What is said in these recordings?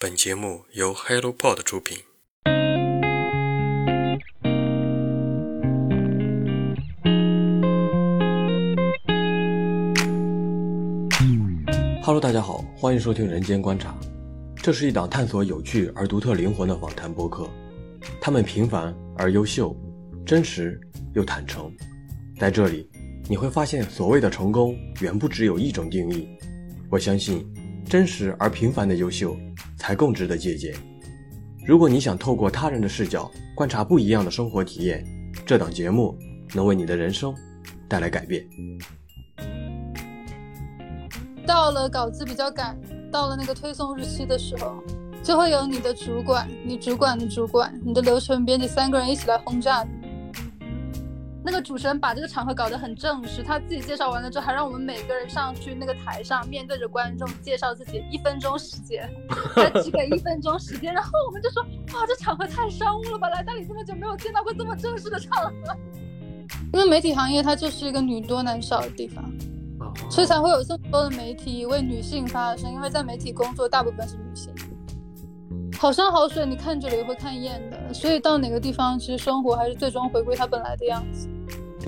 本节目由 HelloPod 出品。Hello，大家好，欢迎收听《人间观察》，这是一档探索有趣而独特灵魂的访谈播客。他们平凡而优秀，真实又坦诚。在这里，你会发现，所谓的成功远不只有一种定义。我相信，真实而平凡的优秀才更值得借鉴。如果你想透过他人的视角观察不一样的生活体验，这档节目能为你的人生带来改变。到了稿子比较赶，到了那个推送日期的时候，就会有你的主管、你主管的主管、你的流程编辑三个人一起来轰炸你。那个主持人把这个场合搞得很正式，他自己介绍完了之后，还让我们每个人上去那个台上，面对着观众介绍自己，一分钟时间，他只给一分钟时间。然后我们就说，哇，这场合太商务了吧！来大理这么久，没有见到过这么正式的场合。因为媒体行业它就是一个女多男少的地方。所以才会有这么多的媒体为女性发声，因为在媒体工作大部分是女性。好山好水，你看久了也会看厌的。所以到哪个地方，其实生活还是最终回归它本来的样子。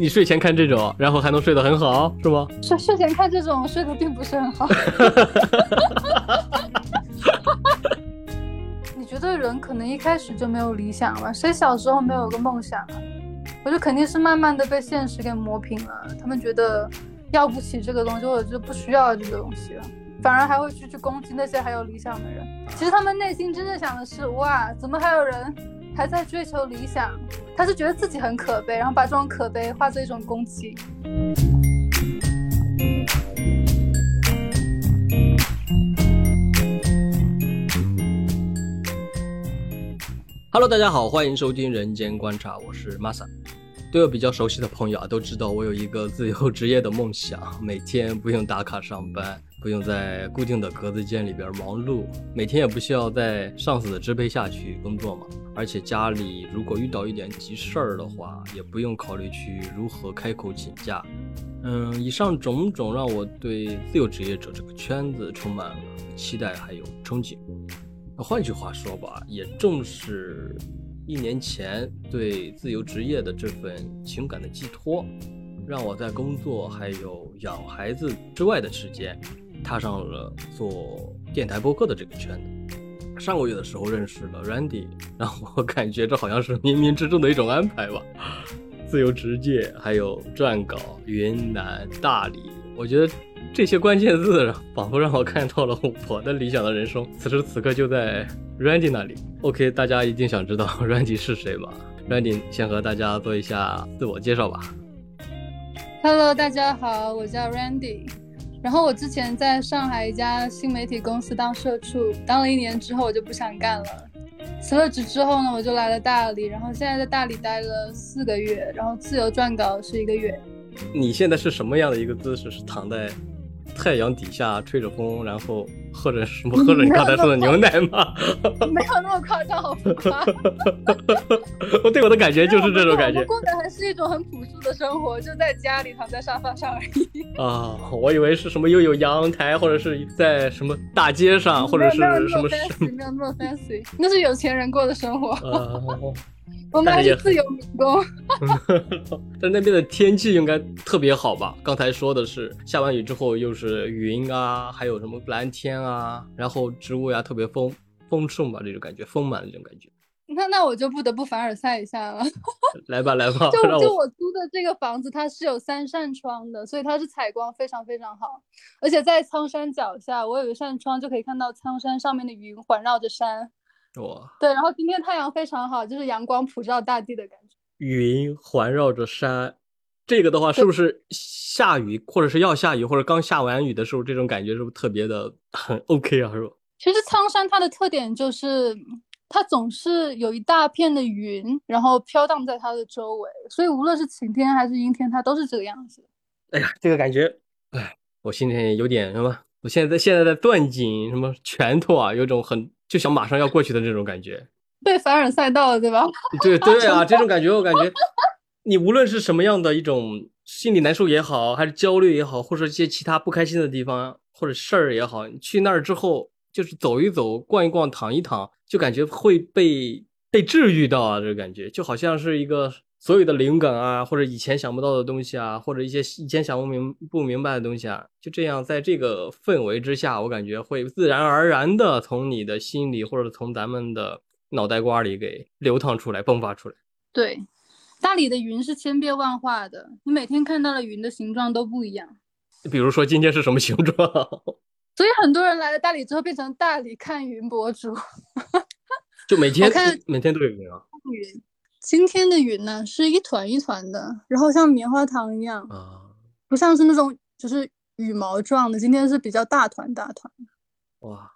你睡前看这种，然后还能睡得很好，是吗？睡睡前看这种，睡得并不是很好。你觉得人可能一开始就没有理想了？谁小时候没有个梦想啊？我觉得肯定是慢慢的被现实给磨平了。他们觉得。要不起这个东西，或者就不需要这个东西了，反而还会去去攻击那些还有理想的人。其实他们内心真正想的是：哇，怎么还有人还在追求理想？他是觉得自己很可悲，然后把这种可悲化作一种攻击。Hello，大家好，欢迎收听《人间观察》，我是 Masa。对我比较熟悉的朋友啊，都知道我有一个自由职业的梦想，每天不用打卡上班，不用在固定的格子间里边忙碌，每天也不需要在上司的支配下去工作嘛。而且家里如果遇到一点急事儿的话，也不用考虑去如何开口请假。嗯，以上种种让我对自由职业者这个圈子充满了期待还有憧憬。那换句话说吧，也正是。一年前对自由职业的这份情感的寄托，让我在工作还有养孩子之外的时间，踏上了做电台播客的这个圈子。上个月的时候认识了 Randy，让我感觉这好像是冥冥之中的一种安排吧。自由职业，还有撰稿，云南大理，我觉得。这些关键字仿佛让我看到了我的理想的人生，此时此刻就在 Randy 那里。OK，大家一定想知道 Randy 是谁吧？Randy 先和大家做一下自我介绍吧。Hello，大家好，我叫 Randy。然后我之前在上海一家新媒体公司当社畜，当了一年之后我就不想干了。辞了职之后呢，我就来了大理，然后现在在大理待了四个月，然后自由撰稿是一个月。你现在是什么样的一个姿势？是躺在？太阳底下吹着风，然后喝着什么？喝着你刚才说的牛奶吗？没有那么夸张，好夸。我对我的感觉就是这种感觉。过的还是一种很朴素的生活，就在家里躺在沙发上而已。啊，我以为是什么又有阳台，或者是在什么大街上，或者是什么？没有那么 fancy，那是有钱人过的生活。我们还是自由民工，但那边的天气应该特别好吧？刚才说的是下完雨之后又是云啊，还有什么蓝天啊，然后植物呀特别丰丰盛吧，这种感觉丰满的这种感觉。那那我就不得不凡尔赛一下了。来 吧来吧，就就我租的这个房子，它是有三扇窗的，所以它是采光非常非常好。而且在苍山脚下，我有一扇窗就可以看到苍山上面的云环绕着山。哇，对，然后今天太阳非常好，就是阳光普照大地的感觉。云环绕着山，这个的话是不是下雨或者是要下雨或者刚下完雨的时候，这种感觉是不是特别的很 OK 啊？是吧？其实苍山它的特点就是它总是有一大片的云，然后飘荡在它的周围，所以无论是晴天还是阴天，它都是这个样子。哎呀，这个感觉，哎，我心里有点什么？我现在在现在在攥紧什么拳头啊，有种很。就想马上要过去的那种感觉，被凡尔赛到了，对吧？对对啊，这种感觉，我感觉你无论是什么样的一种心理难受也好，还是焦虑也好，或者一些其他不开心的地方或者事儿也好，你去那儿之后，就是走一走、逛一逛、躺一躺，就感觉会被被治愈到啊，这个感觉就好像是一个所有的灵感啊，或者以前想不到的东西啊，或者一些以前想不明不明白的东西啊，就这样在这个氛围之下，我感觉会自然而然的从你的心里或者从咱们的脑袋瓜里给流淌出来、迸发出来。对，大理的云是千变万化的，你每天看到的云的形状都不一样。比如说今天是什么形状？所以很多人来了大理之后变成大理看云博主，就每天我看每天都有云啊云。今天的云呢是一团一团的，然后像棉花糖一样，啊！不像是那种就是羽毛状的。今天是比较大团大团，哇，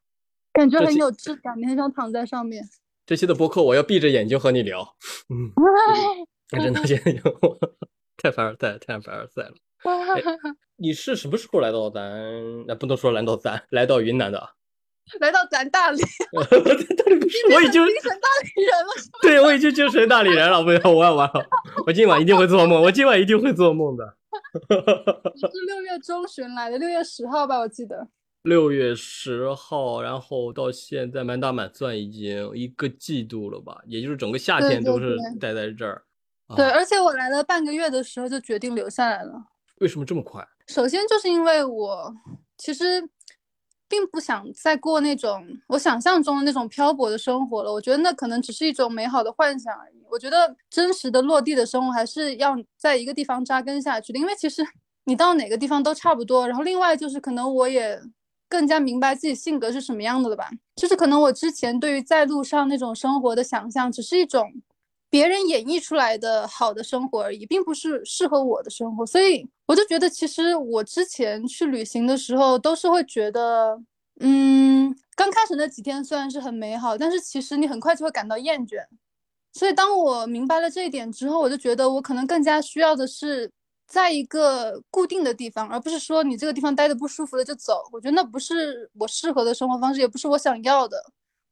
感觉很有质感，你很想躺在上面。这期的播客我要闭着眼睛和你聊，嗯，真的现在有太凡尔赛，太凡尔赛了。你是什么时候来到咱？那不能说来到咱，来到云南的啊？来到咱大理？我已经精神大理人了。对我已经精神大理人了，不要，我要完了，我今晚一定会做梦，我今晚一定会做梦的。我是六月中旬来的，六月十号吧，我记得。六月十号，然后到现在满打满算已经一个季度了吧，也就是整个夏天都是待在这儿。啊对，而且我来了半个月的时候就决定留下来了。为什么这么快？首先就是因为我其实并不想再过那种我想象中的那种漂泊的生活了。我觉得那可能只是一种美好的幻想而已。我觉得真实的落地的生活还是要在一个地方扎根下去的，因为其实你到哪个地方都差不多。然后另外就是可能我也更加明白自己性格是什么样的了吧。就是可能我之前对于在路上那种生活的想象，只是一种别人演绎出来的好的生活而已，并不是适合我的生活。所以我就觉得，其实我之前去旅行的时候，都是会觉得，嗯，刚开始那几天虽然是很美好，但是其实你很快就会感到厌倦。所以当我明白了这一点之后，我就觉得我可能更加需要的是在一个固定的地方，而不是说你这个地方待的不舒服了就走。我觉得那不是我适合的生活方式，也不是我想要的。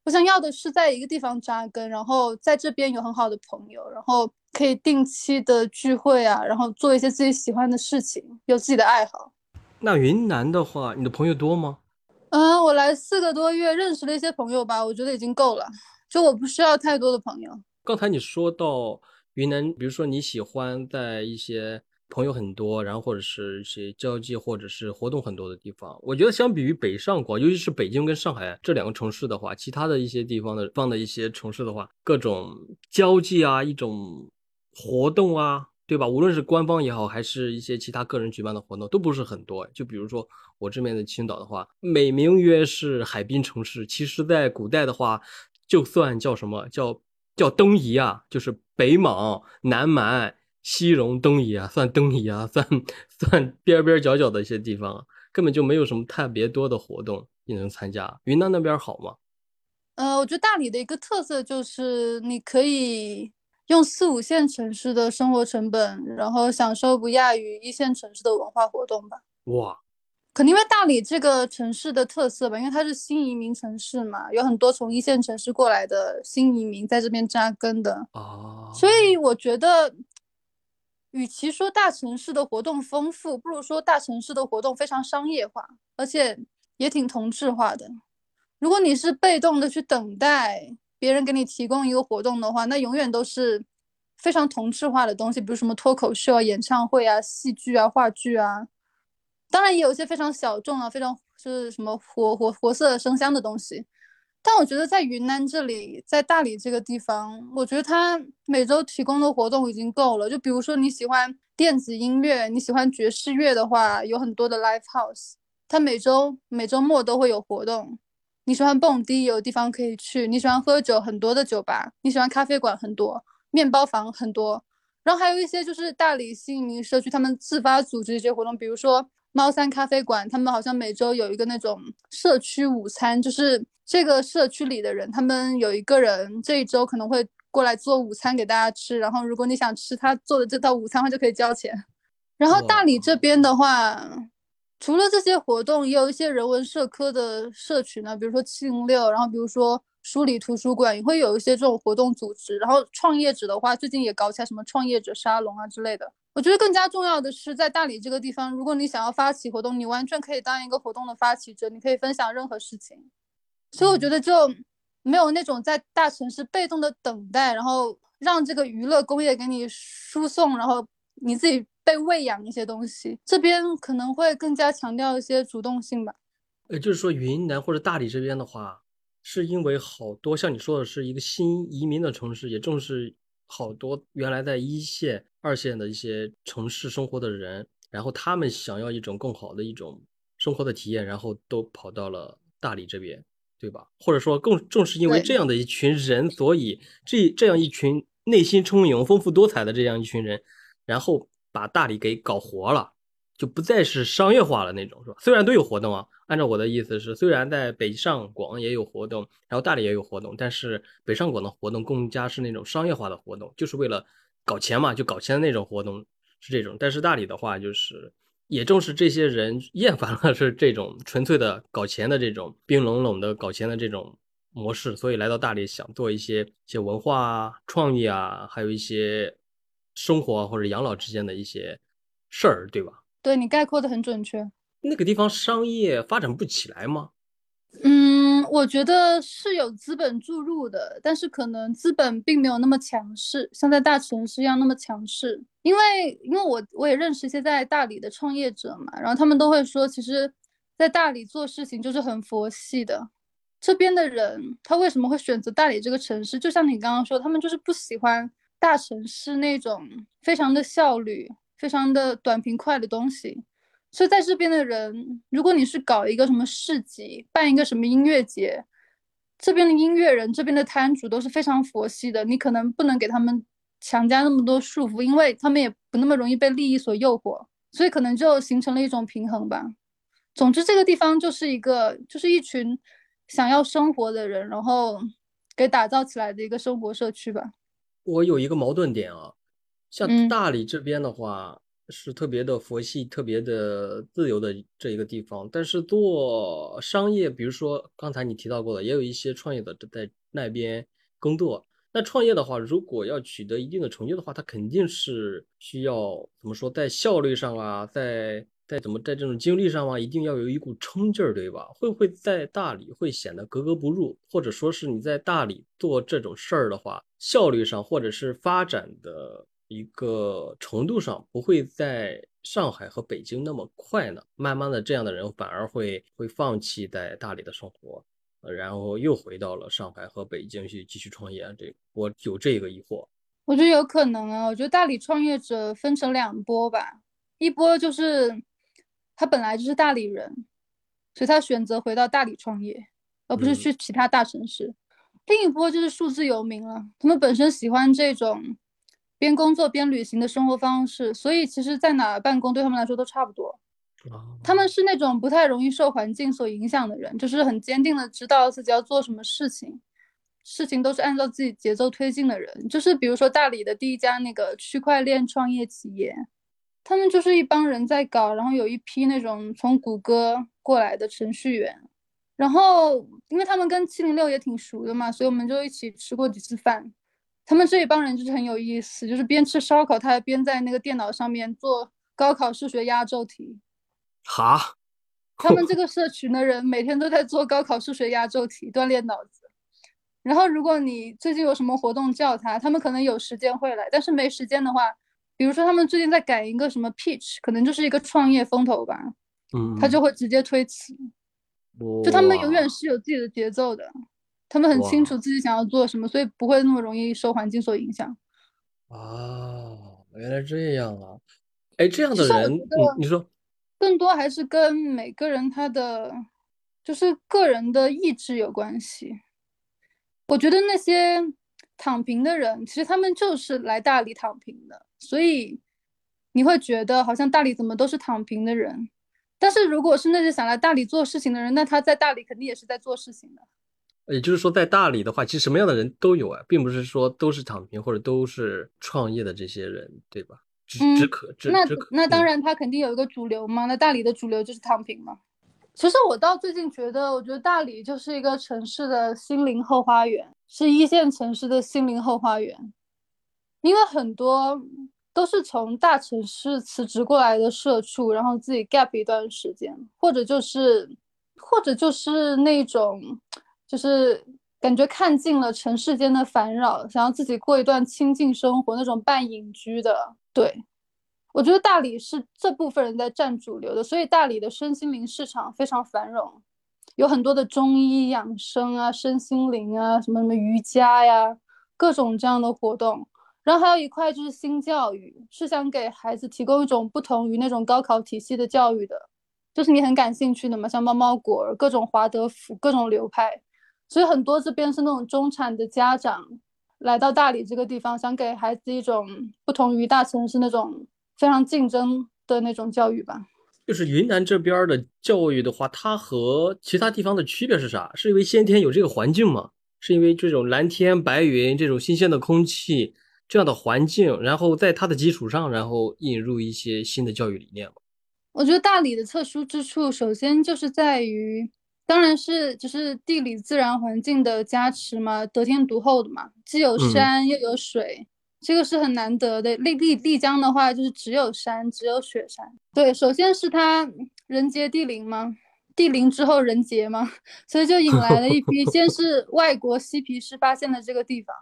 我想要的是在一个地方扎根，然后在这边有很好的朋友，然后可以定期的聚会啊，然后做一些自己喜欢的事情，有自己的爱好。那云南的话，你的朋友多吗？嗯，我来四个多月，认识了一些朋友吧，我觉得已经够了。就我不需要太多的朋友。刚才你说到云南，比如说你喜欢在一些朋友很多，然后或者是一些交际或者是活动很多的地方，我觉得相比于北上广，尤其是北京跟上海这两个城市的话，其他的一些地方的放的一些城市的话，各种交际啊，一种活动啊，对吧？无论是官方也好，还是一些其他个人举办的活动，都不是很多。就比如说我这边的青岛的话，美名曰是海滨城市，其实在古代的话，就算叫什么叫叫东夷啊，就是北莽、南蛮、西戎、东夷啊，算东夷啊，算 算边边角角的一些地方啊，根本就没有什么特别多的活动你能参加。云南那边好吗？呃，我觉得大理的一个特色就是你可以用四五线城市的生活成本，然后享受不亚于一线城市的文化活动吧。哇，可能因为大理这个城市的特色吧，因为它是新移民城市嘛，有很多从一线城市过来的新移民在这边扎根的，哦，所以我觉得，与其说大城市的活动丰富，不如说大城市的活动非常商业化，而且也挺同质化的。如果你是被动的去等待别人给你提供一个活动的话，那永远都是非常同质化的东西，比如什么脱口秀啊、演唱会啊、戏剧啊、话剧啊。当然也有一些非常小众啊、非常是什么活活活色生香的东西。但我觉得在云南这里，在大理这个地方，我觉得它每周提供的活动已经够了。就比如说你喜欢电子音乐，你喜欢爵士乐的话，有很多的 live house，它每周每周末都会有活动。你喜欢蹦迪，有地方可以去；你喜欢喝酒，很多的酒吧；你喜欢咖啡馆，很多；面包房很多。然后还有一些就是大理新移民社区，他们自发组织一些活动，比如说猫三咖啡馆，他们好像每周有一个那种社区午餐，就是这个社区里的人，他们有一个人这一周可能会过来做午餐给大家吃，然后如果你想吃他做的这道午餐的话，就可以交钱。然后大理这边的话，除了这些活动，也有一些人文社科的社群呢，比如说七零六，然后比如说书里图书馆也会有一些这种活动组织。然后创业者的话，最近也搞起来什么创业者沙龙啊之类的。我觉得更加重要的是，在大理这个地方，如果你想要发起活动，你完全可以当一个活动的发起者，你可以分享任何事情。所以我觉得就没有那种在大城市被动的等待，然后让这个娱乐工业给你输送，然后你自己被喂养一些东西。这边可能会更加强调一些主动性吧。呃，就是说云南或者大理这边的话，是因为好多像你说的是一个新移民的城市，也正是好多原来在一线、二线的一些城市生活的人，然后他们想要一种更好的一种生活的体验，然后都跑到了大理这边。对吧？或者说，更正是因为这样的一群人，所以这这样一群内心充盈、丰富多彩的这样一群人，然后把大理给搞活了，就不再是商业化了那种，是吧？虽然都有活动啊，按照我的意思是，虽然在北上广也有活动，然后大理也有活动，但是北上广的活动更加是那种商业化的活动，就是为了搞钱嘛，就搞钱的那种活动是这种。但是大理的话，就是。也正是这些人厌烦了是这种纯粹的搞钱的这种冰冷冷的搞钱的这种模式，所以来到大理想做一些一些文化啊、创意啊，还有一些生活或者养老之间的一些事儿，对吧？对你概括的很准确。那个地方商业发展不起来吗？嗯，我觉得是有资本注入的，但是可能资本并没有那么强势，像在大城市一样那么强势。因为，因为我我也认识一些在大理的创业者嘛，然后他们都会说，其实，在大理做事情就是很佛系的。这边的人他为什么会选择大理这个城市？就像你刚刚说，他们就是不喜欢大城市那种非常的效率、非常的短平快的东西。所以在这边的人，如果你是搞一个什么市集，办一个什么音乐节，这边的音乐人、这边的摊主都是非常佛系的，你可能不能给他们强加那么多束缚，因为他们也不那么容易被利益所诱惑，所以可能就形成了一种平衡吧。总之，这个地方就是一个，就是一群想要生活的人，然后给打造起来的一个生活社区吧。我有一个矛盾点啊，像大理这边的话。是特别的佛系、特别的自由的这一个地方，但是做商业，比如说刚才你提到过的，也有一些创业者在那边工作。那创业的话，如果要取得一定的成就的话，它肯定是需要怎么说，在效率上啊，在在怎么在这种精力上啊，一定要有一股冲劲儿，对吧？会不会在大理会显得格格不入，或者说是你在大理做这种事儿的话，效率上或者是发展的？一个程度上不会在上海和北京那么快呢，慢慢的这样的人反而会会放弃在大理的生活，然后又回到了上海和北京去继续创业。这我有这个疑惑，我觉得有可能啊。我觉得大理创业者分成两波吧，一波就是他本来就是大理人，所以他选择回到大理创业，而不是去其他大城市。另一波就是数字游民了，他们本身喜欢这种。边工作边旅行的生活方式，所以其实，在哪办公对他们来说都差不多。他们是那种不太容易受环境所影响的人，就是很坚定的知道自己要做什么事情，事情都是按照自己节奏推进的人。就是比如说大理的第一家那个区块链创业企业，他们就是一帮人在搞，然后有一批那种从谷歌过来的程序员，然后因为他们跟七零六也挺熟的嘛，所以我们就一起吃过几次饭。他们这一帮人就是很有意思，就是边吃烧烤，他还边在那个电脑上面做高考数学压轴题。哈，他们这 个社群的人每天都在做高考数学压轴题，锻炼脑子。然后，如果你最近有什么活动叫他，他们可能有时间会来，但是没时间的话，比如说他们最近在赶一个什么 pitch，可能就是一个创业风投吧，嗯，他就会直接推辞。就他们永远是有自己的节奏的。他们很清楚自己想要做什么，所以不会那么容易受环境所影响。哦，原来这样啊！哎，这样的人，你说，更多还是跟每个人他的就是个人的意志有关系。我觉得那些躺平的人，其实他们就是来大理躺平的，所以你会觉得好像大理怎么都是躺平的人。但是如果是那些想来大理做事情的人，那他在大理肯定也是在做事情的。也就是说，在大理的话，其实什么样的人都有啊，并不是说都是躺平或者都是创业的这些人，对吧？只只可只那那当然，他肯定有一个主流嘛。那大理的主流就是躺平嘛。其实我到最近觉得，我觉得大理就是一个城市的心灵后花园，是一线城市的心灵后花园。因为很多都是从大城市辞职过来的社畜，然后自己 gap 一段时间，或者就是或者就是那种。就是感觉看尽了尘世间的烦扰，想要自己过一段清静生活，那种半隐居的。对，我觉得大理是这部分人在占主流的，所以大理的身心灵市场非常繁荣，有很多的中医养生啊、身心灵啊、什么什么瑜伽呀，各种这样的活动。然后还有一块就是新教育，是想给孩子提供一种不同于那种高考体系的教育的，就是你很感兴趣的嘛，像猫猫果儿、各种华德福、各种流派。所以很多这边是那种中产的家长来到大理这个地方，想给孩子一种不同于大城市那种非常竞争的那种教育吧。就是云南这边的教育的话，它和其他地方的区别是啥？是因为先天有这个环境吗？是因为这种蓝天白云、这种新鲜的空气这样的环境，然后在它的基础上，然后引入一些新的教育理念吗？我觉得大理的特殊之处，首先就是在于。当然是，就是地理自然环境的加持嘛，得天独厚的嘛，既有山又有水，这个是很难得的。丽丽丽江的话，就是只有山，只有雪山。对，首先是它人杰地灵嘛，地灵之后人杰嘛，所以就引来了一批，先是外国嬉皮士发现了这个地方，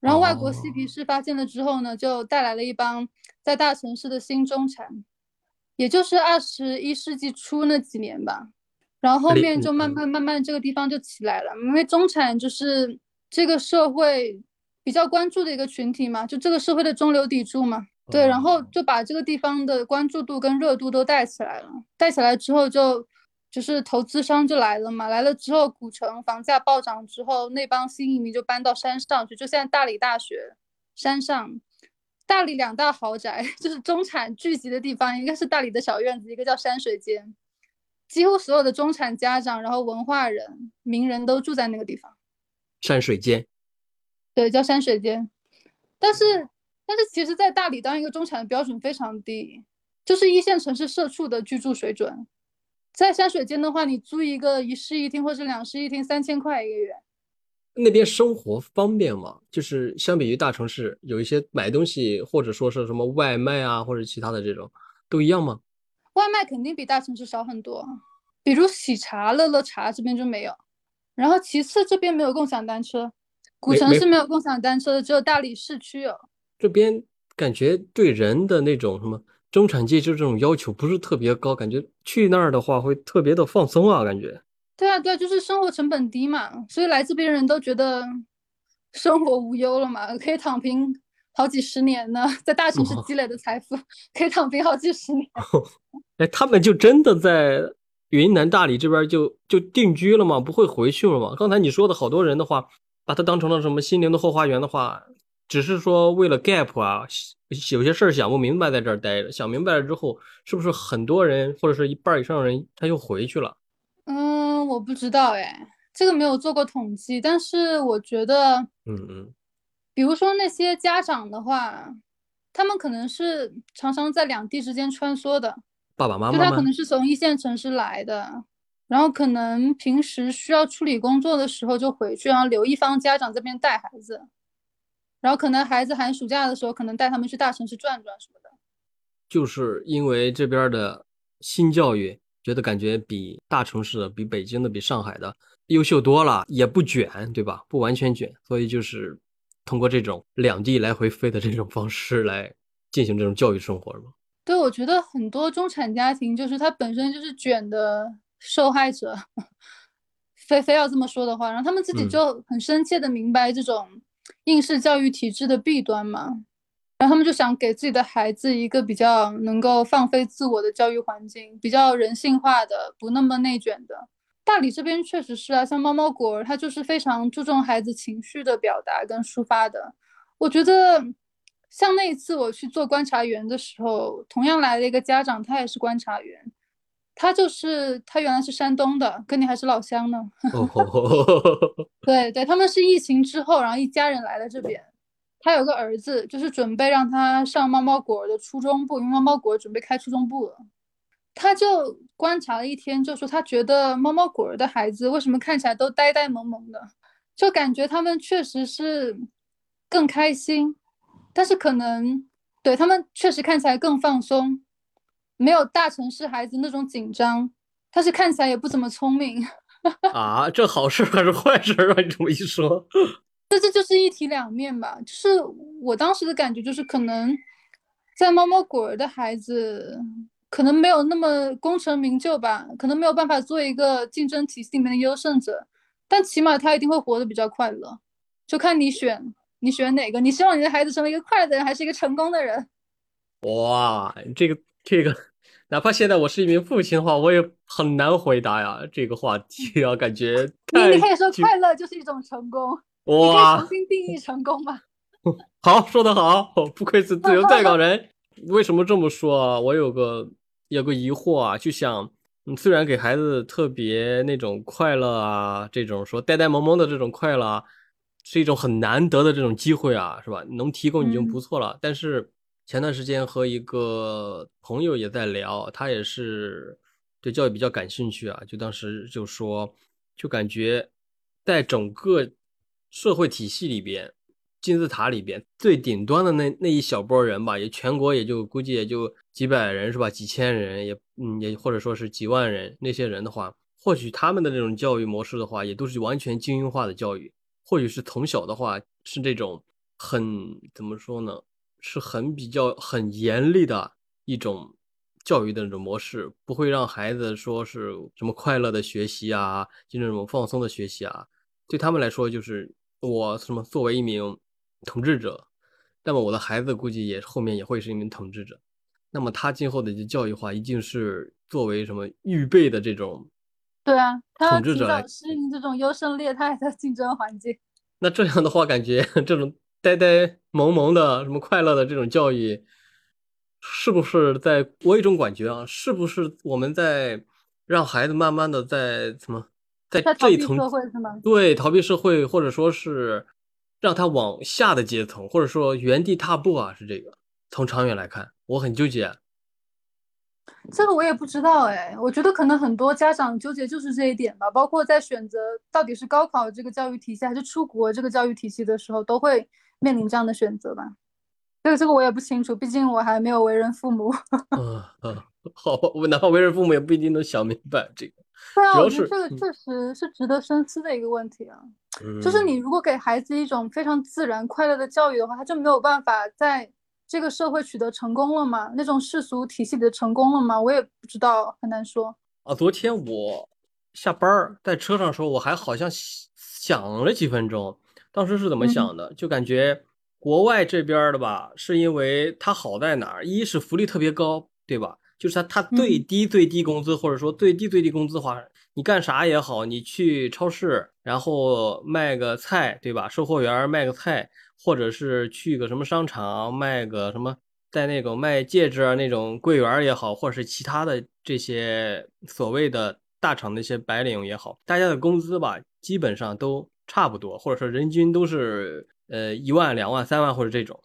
然后外国嬉皮士发现了之后呢，就带来了一帮在大城市的新中产，也就是二十一世纪初那几年吧。然后后面就慢慢慢慢这个地方就起来了，因为中产就是这个社会比较关注的一个群体嘛，就这个社会的中流砥柱嘛。对，然后就把这个地方的关注度跟热度都带起来了，带起来之后就就是投资商就来了嘛，来了之后古城房价暴涨之后，那帮新移民就搬到山上去，就现在大理大学山上，大理两大豪宅 就是中产聚集的地方，一个是大理的小院子，一个叫山水间。几乎所有的中产家长，然后文化人、名人都住在那个地方。山水间，对，叫山水间。但是，但是，其实，在大理当一个中产的标准非常低，就是一线城市社畜的居住水准。在山水间的话，你租一个一室一厅或者两室一厅，三千块一个月。那边生活方便吗？就是相比于大城市，有一些买东西或者说是什么外卖啊，或者其他的这种，都一样吗？外卖肯定比大城市少很多，比如喜茶、乐乐茶这边就没有。然后其次这边没有共享单车，古城是没有共享单车的，只有大理市区有。这边感觉对人的那种什么中产阶级这种要求不是特别高，感觉去那儿的话会特别的放松啊，感觉。对啊，对啊，就是生活成本低嘛，所以来这边人都觉得生活无忧了嘛，可以躺平好几十年呢，在大城市积累的财富 可以躺平好几十年。哎，他们就真的在云南大理这边就就定居了吗？不会回去了吗？刚才你说的好多人的话，把它当成了什么心灵的后花园的话，只是说为了 gap 啊，有些事儿想不明白，在这儿待着，想明白了之后，是不是很多人或者是一半以上人他又回去了？嗯，我不知道哎，这个没有做过统计，但是我觉得，嗯嗯，比如说那些家长的话，他们可能是常常在两地之间穿梭的。爸爸妈妈，就他可能是从一线城市来的，然后可能平时需要处理工作的时候就回去，然后留一方家长这边带孩子，然后可能孩子寒暑假的时候可能带他们去大城市转转什么的。就是因为这边的新教育，觉得感觉比大城市的、比北京的、比上海的优秀多了，也不卷，对吧？不完全卷，所以就是通过这种两地来回飞的这种方式来进行这种教育生活，是吗？对，我觉得很多中产家庭就是他本身就是卷的受害者，非非要这么说的话，然后他们自己就很深切的明白这种应试教育体制的弊端嘛，然后他们就想给自己的孩子一个比较能够放飞自我的教育环境，比较人性化的，不那么内卷的。大理这边确实是啊，像猫猫果儿，他就是非常注重孩子情绪的表达跟抒发的，我觉得。像那一次我去做观察员的时候，同样来了一个家长，他也是观察员，他就是他原来是山东的，跟你还是老乡呢。对对，他们是疫情之后，然后一家人来了这边。他有个儿子，就是准备让他上猫猫果的初中部，因为猫猫果准备开初中部了。他就观察了一天，就说他觉得猫猫果的孩子为什么看起来都呆呆萌萌的，就感觉他们确实是更开心。但是可能对他们确实看起来更放松，没有大城市孩子那种紧张。但是看起来也不怎么聪明，啊，这好事还是坏事啊？你这么一说，这这就是一体两面吧。就是我当时的感觉，就是可能在猫猫果儿的孩子，可能没有那么功成名就吧，可能没有办法做一个竞争体系里面的优胜者，但起码他一定会活得比较快乐。就看你选，你选哪个？你希望你的孩子成为一个快乐的人，还是一个成功的人？哇，这个这个，哪怕现在我是一名父亲的话，我也很难回答呀。这个话题啊，感觉 你你可以说快乐就是一种成功，哇，重新定义成功吗？好，说得好，不愧是自由在岗人。为什么这么说啊？我有个有个疑惑啊，就想，嗯，虽然给孩子特别那种快乐啊，这种说呆呆萌萌的这种快乐，是一种很难得的这种机会啊，是吧？能提供已经不错了，但是。前段时间和一个朋友也在聊，他也是对教育比较感兴趣啊。就当时就说，就感觉在整个社会体系里边，金字塔里边最顶端的那那一小波人吧，也全国也就估计也就几百人是吧？几千人也嗯也或者说是几万人，那些人的话，或许他们的这种教育模式的话，也都是完全精英化的教育，或许是从小的话是这种很怎么说呢？是很比较很严厉的一种教育的那种模式，不会让孩子说是什么快乐的学习啊，就那种放松的学习啊。对他们来说，就是我什么作为一名统治者，那么我的孩子估计也后面也会是一名统治者。那么他今后的教育话，一定是作为什么预备的这种，对啊，统治者来适应这种优胜劣汰的竞争环境。那这样的话，感觉 这种。呆呆萌萌的什么快乐的这种教育，是不是在我有一种感觉啊？是不是我们在让孩子慢慢的在怎么在这一层对逃避社会，或者说是让他往下的阶层，或者说原地踏步啊？是这个？从长远来看，我很纠结。这个我也不知道哎，我觉得可能很多家长纠结就是这一点吧，包括在选择到底是高考这个教育体系还是出国这个教育体系的时候，都会。面临这样的选择吧，这个这个我也不清楚，毕竟我还没有为人父母。嗯 嗯，好，我哪怕为人父母也不一定能想明白这个。对啊，我觉得这个确实是值得深思的一个问题啊。就是你如果给孩子一种非常自然快乐的教育的话，他就没有办法在这个社会取得成功了吗？那种世俗体系里的成功了吗？我也不知道，很难说。啊，昨天我下班儿在车上时候，我还好像想了几分钟。当时是怎么想的？就感觉国外这边的吧，是因为它好在哪儿？一是福利特别高，对吧？就是它它最低最低工资，或者说最低最低工资的话，你干啥也好，你去超市，然后卖个菜，对吧？售货员卖个菜，或者是去个什么商场卖个什么，在那种卖戒指啊那种柜员也好，或者是其他的这些所谓的大厂那些白领也好，大家的工资吧，基本上都。差不多，或者说人均都是呃一万、两万、三万或者这种，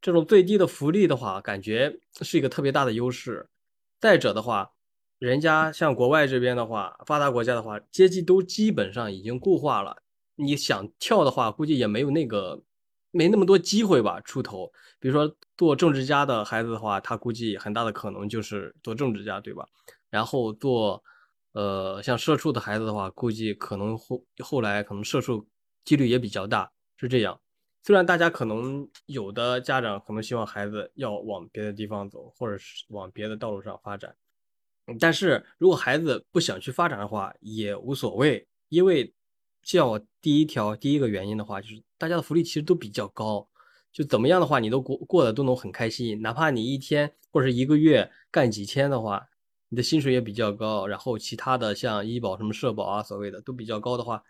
这种最低的福利的话，感觉是一个特别大的优势。再者的话，人家像国外这边的话，发达国家的话，阶级都基本上已经固化了。你想跳的话，估计也没有那个没那么多机会吧出头。比如说做政治家的孩子的话，他估计很大的可能就是做政治家，对吧？然后做。呃，像社畜的孩子的话，估计可能后后来可能社畜几率也比较大，是这样。虽然大家可能有的家长可能希望孩子要往别的地方走，或者是往别的道路上发展，但是如果孩子不想去发展的话，也无所谓。因为像我第一条第一个原因的话，就是大家的福利其实都比较高，就怎么样的话，你都过过得都能很开心，哪怕你一天或者是一个月干几千的话。你的薪水也比较高，然后其他的像医保、什么社保啊，所谓的都比较高的话，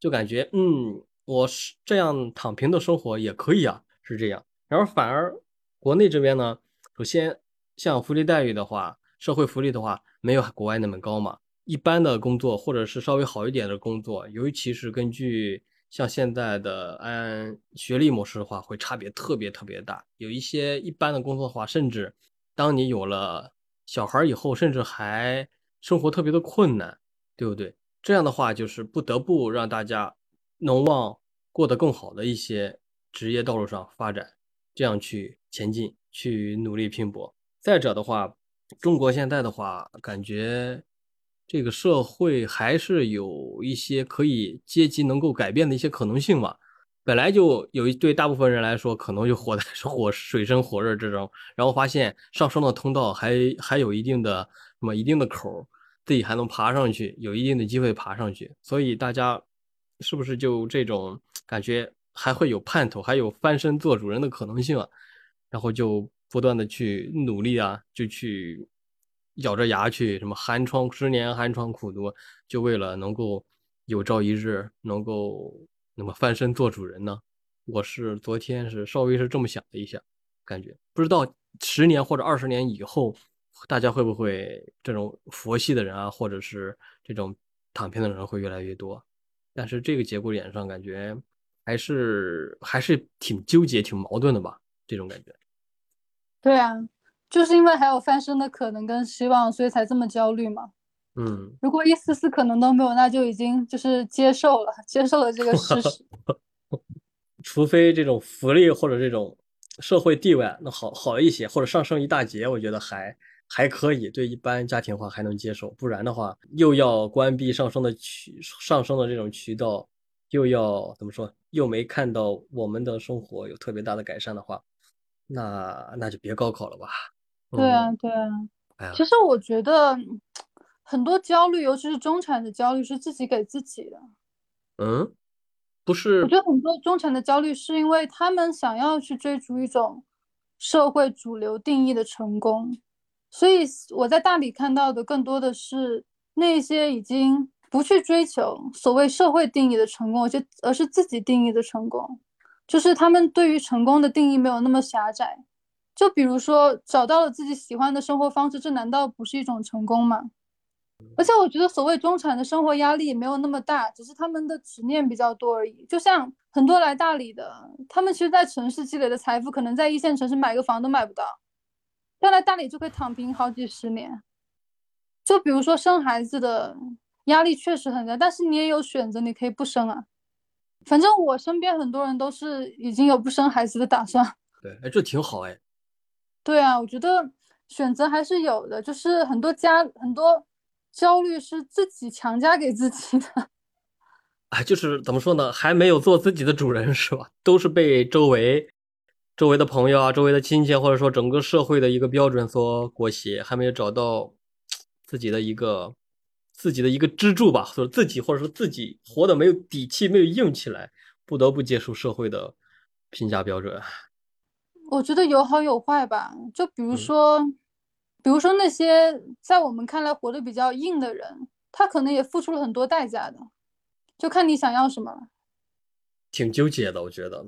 就感觉嗯，我是这样躺平的生活也可以啊，是这样。然后反而国内这边呢，首先像福利待遇的话，社会福利的话，没有国外那么高嘛。一般的工作或者是稍微好一点的工作，尤其是根据像现在的按学历模式的话，会差别特别特别大。有一些一般的工作的话，甚至当你有了。小孩以后甚至还生活特别的困难，对不对？这样的话就是不得不让大家能往过得更好的一些职业道路上发展，这样去前进，去努力拼搏。再者的话，中国现在的话，感觉这个社会还是有一些可以阶级能够改变的一些可能性嘛。本来就有一对大部分人来说，可能就活在火水深火热之中，然后发现上升的通道还还有一定的什么一定的口，自己还能爬上去，有一定的机会爬上去，所以大家是不是就这种感觉还会有盼头，还有翻身做主人的可能性啊？然后就不断的去努力啊，就去。咬着牙去什么寒窗十年寒窗苦读，就为了能够有朝一日能够那么翻身做主人呢？我是昨天是稍微是这么想了一下，感觉不知道十年或者二十年以后，大家会不会这种佛系的人啊，或者是这种躺平的人会越来越多？但是这个节骨眼上，感觉还是还是挺纠结、挺矛盾的吧？这种感觉。对啊。就是因为还有翻身的可能跟希望，所以才这么焦虑嘛。嗯，如果一丝丝可能都没有，那就已经就是接受了，接受了这个事实。除非这种福利或者这种社会地位那好好一些，或者上升一大截，我觉得还还可以，对一般家庭话还能接受。不然的话，又要关闭上升的渠上升的这种渠道，又要怎么说，又没看到我们的生活有特别大的改善的话，那那就别高考了吧。对啊，对啊。其实我觉得很多焦虑，尤其是中产的焦虑，是自己给自己的。嗯，不是。我觉得很多中产的焦虑，是因为他们想要去追逐一种社会主流定义的成功，所以我在大理看到的更多的是那些已经不去追求所谓社会定义的成功，而且而是自己定义的成功，就是他们对于成功的定义没有那么狭窄。就比如说找到了自己喜欢的生活方式，这难道不是一种成功吗？而且我觉得所谓中产的生活压力也没有那么大，只是他们的执念比较多而已。就像很多来大理的，他们其实，在城市积累的财富，可能在一线城市买个房都买不到，但来大理就可以躺平好几十年。就比如说生孩子的压力确实很大，但是你也有选择，你可以不生啊。反正我身边很多人都是已经有不生孩子的打算。对，哎，这挺好哎。对啊，我觉得选择还是有的，就是很多家很多焦虑是自己强加给自己的。啊，就是怎么说呢，还没有做自己的主人是吧？都是被周围周围的朋友啊、周围的亲戚，或者说整个社会的一个标准所裹挟，还没有找到自己的一个自己的一个支柱吧？或者自己或者说自己活的没有底气、没有硬起来，不得不接受社会的评价标准。我觉得有好有坏吧，就比如说，比如说那些在我们看来活得比较硬的人，他可能也付出了很多代价的，就看你想要什么了。挺纠结的，我觉得。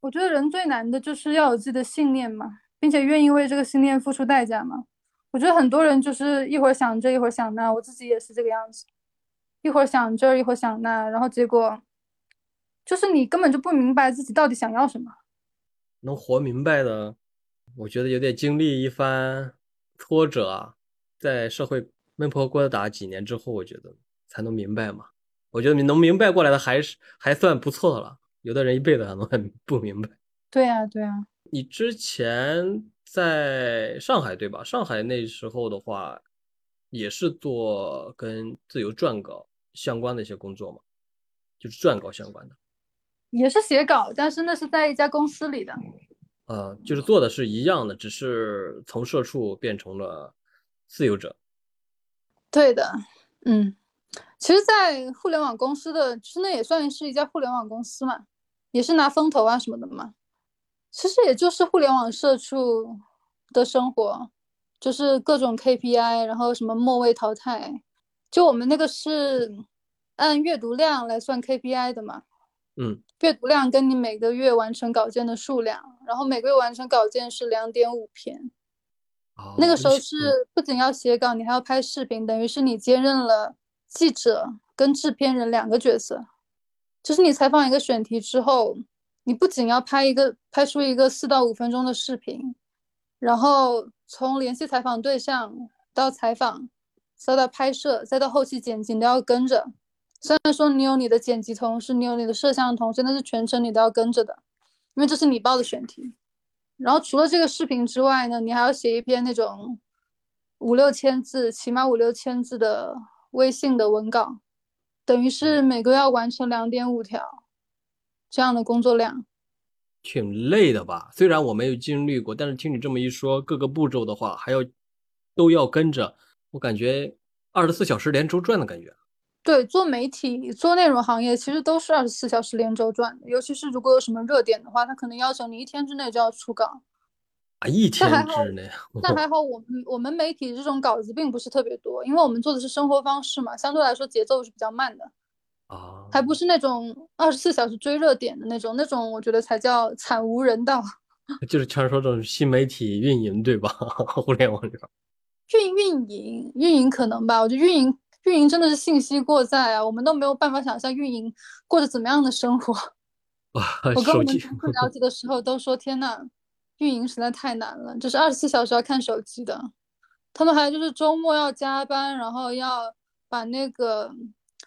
我觉得人最难的就是要有自己的信念嘛，并且愿意为这个信念付出代价嘛。我觉得很多人就是一会儿想这一会儿想那，我自己也是这个样子，一会儿想这一会儿想那，然后结果就是你根本就不明白自己到底想要什么。能活明白的，我觉得有点经历一番挫折啊，在社会闷破锅打几年之后，我觉得才能明白嘛。我觉得你能明白过来的还是还算不错了。有的人一辈子可能还 不明白。对啊，对啊。你之前在上海对吧？上海那时候的话，也是做跟自由撰稿相关的一些工作嘛，就是撰稿相关的。也是写稿，但是那是在一家公司里的。呃，就是做的是一样的，只是从社畜变成了自由者。对的，嗯，其实，在互联网公司的，其实那也算是一家互联网公司嘛，也是拿风投啊什么的嘛。其实也就是互联网社畜的生活，就是各种 KPI，然后什么末位淘汰。就我们那个是按阅读量来算 KPI 的嘛。嗯，阅读量跟你每个月完成稿件的数量，然后每个月完成稿件是两点五篇。那个时候是不仅要写稿，你还要拍视频，等于是你兼任了记者跟制片人两个角色。就是你采访一个选题之后，你不仅要拍一个拍出一个四到五分钟的视频，然后从联系采访对象到采访，再到拍摄，再到后期剪辑，你都要跟着。虽然说你有你的剪辑同事，你有你的摄像同事，但是全程你都要跟着的，因为这是你报的选题。然后除了这个视频之外呢，你还要写一篇那种五六千字，起码五六千字的微信的文稿，等于是每个月要完成两点五条这样的工作量。挺累的吧？虽然我没有经历过，但是听你这么一说，各个步骤的话还要都要跟着，我感觉二十四小时连轴转的感觉。对，做媒体、做内容行业其实都是二十四小时连轴转的，尤其是如果有什么热点的话，他可能要求你一天之内就要出稿。啊，一天之内。那还好，我们我们媒体这种稿子并不是特别多，因为我们做的是生活方式嘛，相对来说节奏是比较慢的。啊，还不是那种二十四小时追热点的那种，那种我觉得才叫惨无人道。就是传说中新媒体运营对吧？互联网上。运运营运营可能吧，我觉得运营。运营真的是信息过载啊，我们都没有办法想象运营过着怎么样的生活。我跟我们同事了解的时候都说：“天呐，运营实在太难了，就是二十四小时要看手机的。他们还有就是周末要加班，然后要把那个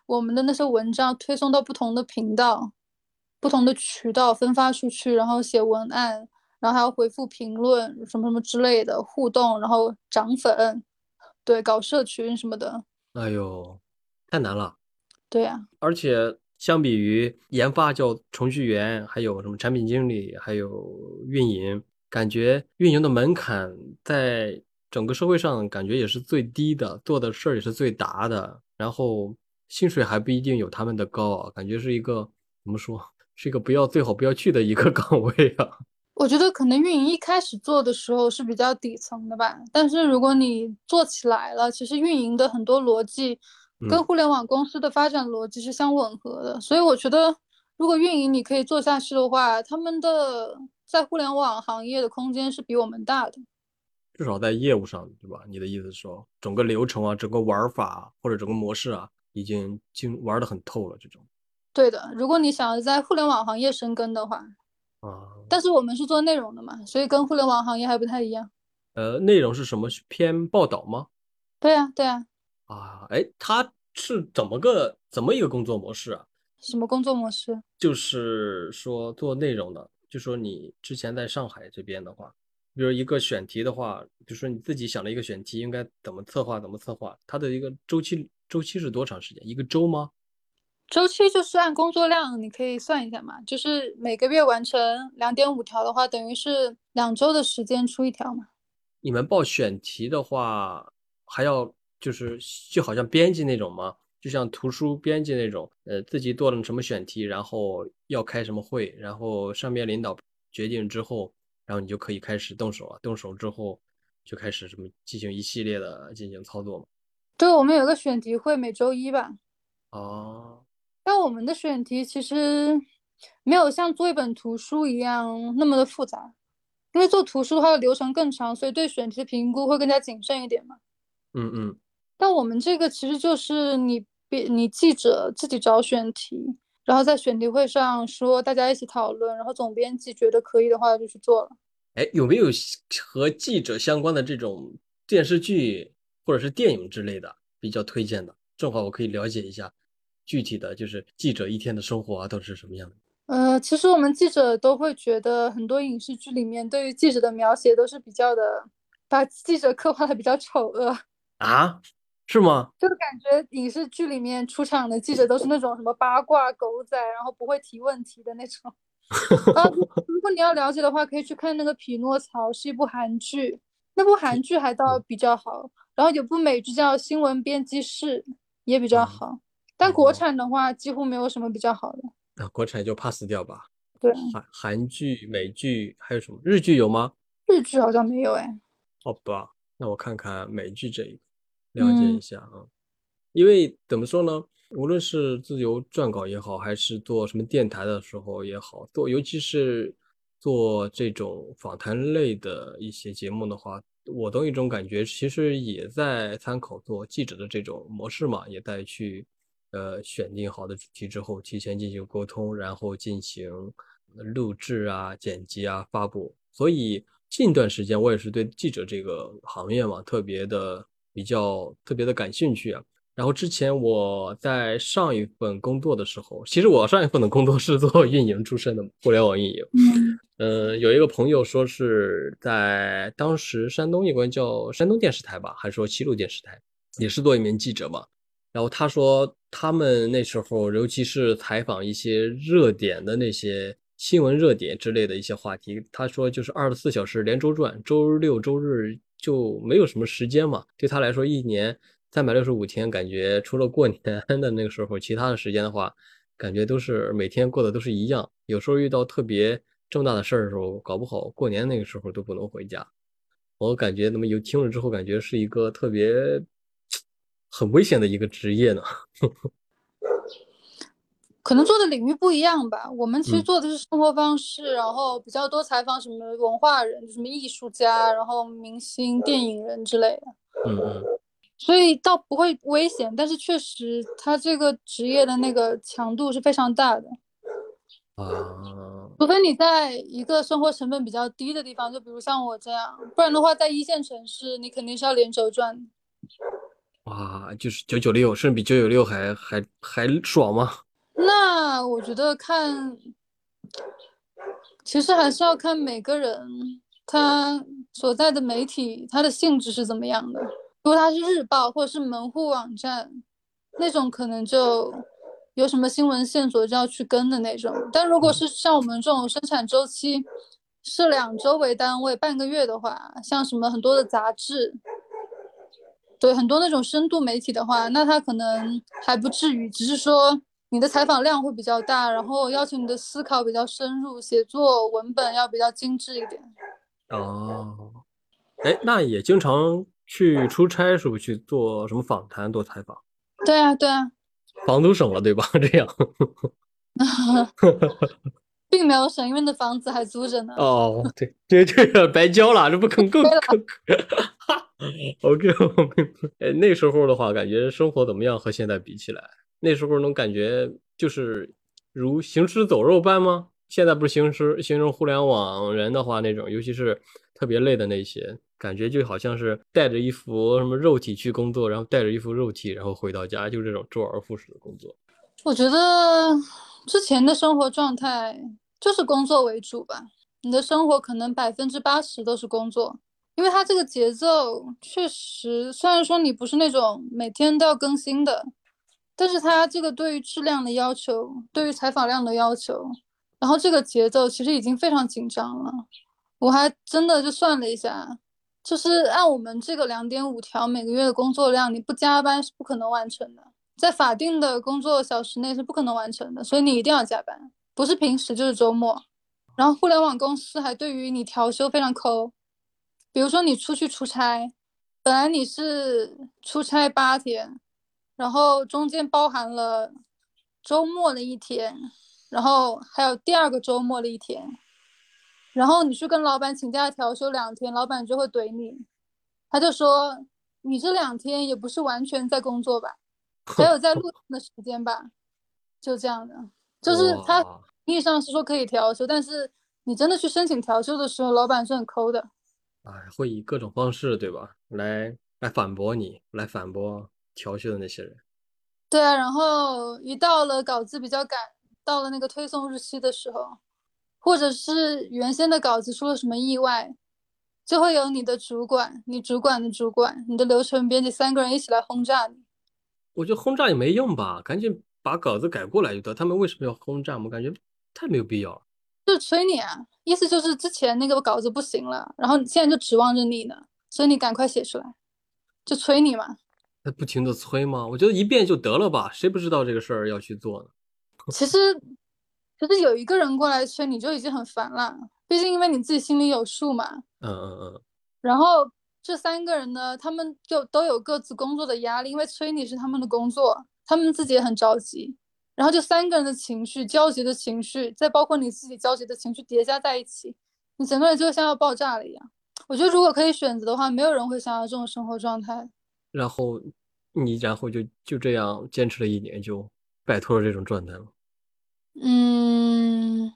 我们的那些文章推送到不同的频道、不同的渠道分发出去，然后写文案，然后还要回复评论什么什么之类的互动，然后涨粉，对，搞社群什么的。”哎呦，太难了。对呀，而且相比于研发叫程序员，还有什么产品经理，还有运营，感觉运营的门槛在整个社会上感觉也是最低的，做的事儿也是最大的，然后薪水还不一定有他们的高啊，感觉是一个怎么说，是一个不要最好不要去的一个岗位啊。我觉得可能运营一开始做的时候是比较底层的吧，但是如果你做起来了，其实运营的很多逻辑跟互联网公司的发展逻辑是相吻合的，所以我觉得如果运营你可以做下去的话，他们的在互联网行业的空间是比我们大的，至少在业务上，对吧？你的意思是说整个流程啊，整个玩法或者整个模式啊，已经经玩的很透了，这种。对的，如果你想要在互联网行业深耕的话。啊，但是我们是做内容的嘛，所以跟互联网行业还不太一样。呃，内容是什么？偏报道吗？对呀，对呀。啊，哎，他是怎么个怎么一个工作模式啊？什么工作模式？就是说做内容的，就说你之前在上海这边的话，比如一个选题的话，比如说你自己想了一个选题，应该怎么策划，怎么策划？它的一个周期周期是多长时间？一个周吗？周期就是按工作量，你可以算一下嘛。就是每个月完成两点五条的话，等于是两周的时间出一条嘛。你们报选题的话，还要就是就好像编辑那种吗？就像图书编辑那种，呃，自己做了什么选题，然后要开什么会，然后上面领导决定之后，然后你就可以开始动手了。动手之后就开始什么进行一系列的进行操作嘛。对，我们有个选题会，每周一吧。哦。但我们的选题其实没有像做一本图书一样那么的复杂，因为做图书它的流程更长，所以对选题的评估会更加谨慎一点嘛。嗯嗯。但我们这个其实就是你别，你记者自己找选题，然后在选题会上说大家一起讨论，然后总编辑觉得可以的话就去做了。哎，有没有和记者相关的这种电视剧或者是电影之类的比较推荐的？正好我可以了解一下。具体的就是记者一天的生活啊，都是什么样的？呃，其实我们记者都会觉得，很多影视剧里面对于记者的描写都是比较的，把记者刻画的比较丑恶 啊？是吗？就感觉影视剧里面出场的记者都是那种什么八卦狗仔，然后不会提问题的那种。啊，如果你要了解的话，可以去看那个《匹诺曹》，是一部韩剧，那部韩剧还倒比较好。然后有部美剧叫《新闻编辑室》，也比较好。但国产的话，几乎没有什么比较好的。那国产就 pass 掉吧。对，韩韩剧、美剧还有什么？日剧有吗？日剧好像没有哎。好吧，那我看看美剧这一个，了解一下啊。因为怎么说呢？无论是自由撰稿也好，还是做什么电台的时候也好，做尤其是做这种访谈类的一些节目的话，我都有一种感觉，其实也在参考做记者的这种模式嘛，也在去。呃，选定好的主题之后，提前进行沟通，然后进行录制啊、剪辑啊、发布。所以近段时间我也是对记者这个行业嘛特别的比较特别的感兴趣啊。然后之前我在上一份工作的时候，其实我上一份的工作是做运营出身的，互联网运营。嗯呃，有一个朋友说是在当时山东一关叫山东电视台吧，还是说齐鲁电视台，也是做一名记者嘛。然后他说他们那时候，尤其是采访一些热点的那些新闻热点之类的一些话题，他说就是二十四小时连轴转，周六周日就没有什么时间嘛。对他来说，一年三百六十五天，感觉除了过年的那个时候，其他的时间的话，感觉都是每天过的都是一样。有时候遇到特别重大的事儿的时候，搞不好过年那个时候都不能回家。我感觉那么有听了之后，感觉是一个特别很危险的一个职业呢。可能做的领域不一样吧。我们其实嗯做的是生活方式，然后比较多采访什么文化人，就什么艺术家，然后明星、电影人之类的，嗯嗯所以倒不会危险，但是确实他这个职业的那个强度是非常大的。啊，除非你在一个生活成本比较低的地方，就比如像我这样，不然的话，在一线城市，你肯定是要连轴转的。哇，就是九九六，甚至比九九六还还还爽吗？那我觉得看，其实还是要看每个人他所在的媒体它的性质是怎么样的。如果它是日报或者是门户网站，那种可能就有什么新闻线索就要去跟的那种。但如果是像我们这种生产周期是两周为单位、半个月的话，像什么很多的杂志，对很多那种深度媒体的话，那他可能还不至于，只是说你的采访量会比较大，然后要求你的思考比较深入，写作文本要比较精致一点。哦，哎，那也经常去出差，是不是去做什么访谈、做采访？对啊，对啊，房租省了，对吧？这样。并没有省，因为那房子还租着呢。哦，对对对，白交了，这不更更对了更？OK，我明白。哎，那时候的话，感觉生活怎么样？和现在比起来，那时候能感觉就是如行尸走肉般吗？现在不是行尸形容互联网人的话，那种尤其是特别累的那些，感觉就好像是带着一副什么肉体去工作，然后带着一副肉体，然后回到家，就这种周而复始的工作。我觉得之前的生活状态就是工作为主吧，你的生活可能百分之八十都是工作，因为它这个节奏确实，虽然说你不是那种每天都要更新的，但是它这个对于质量的要求，对于采访量的要求，然后这个节奏其实已经非常紧张了。我还真的就算了一下，就是按我们这个两点五条每个月的工作量，你不加班是不可能完成的。在法定的工作小时内是不可能完成的，所以你一定要加班，不是平时就是周末。然后互联网公司还对于你调休非常抠，比如说你出去出差，本来你是出差八天，然后中间包含了周末的一天，然后还有第二个周末的一天，然后你去跟老板请假调休两天，老板就会怼你，他就说你这两天也不是完全在工作吧。还有在路上的时间吧，就这样的，就是他哇意义上是说可以调休，但是你真的去申请调休的时候，老板是很抠的。哎，会以各种方式，对吧？来来反驳你，来反驳调休的那些人。对啊，然后一到了稿子比较赶，到了那个推送日期的时候，或者是原先的稿子出了什么意外，就会有你的主管、你主管的主管、你的流程编辑三个人一起来轰炸你。我觉得轰炸也没用吧，赶紧把稿子改过来就得。他们为什么要轰炸？我感觉太没有必要了。就是催你啊，意思就是之前那个稿子不行了，然后现在就指望着你呢，所以你赶快写出来，就催你嘛。那不停的催吗？我觉得一遍就得了吧，谁不知道这个事儿要去做呢？其实，其实有一个人过来催你就已经很烦了，毕竟因为你自己心里有数嘛。嗯嗯嗯，然后这三个人呢，他们就都有各自工作的压力，因为催你是他们的工作，他们自己也很着急。然后就三个人的情绪焦急的情绪，再包括你自己焦急的情绪叠加在一起，你整个人就像要爆炸了一样。我觉得如果可以选择的话，没有人会想要这种生活状态。然后你然后就就这样坚持了一年，就摆脱了这种状态了。嗯，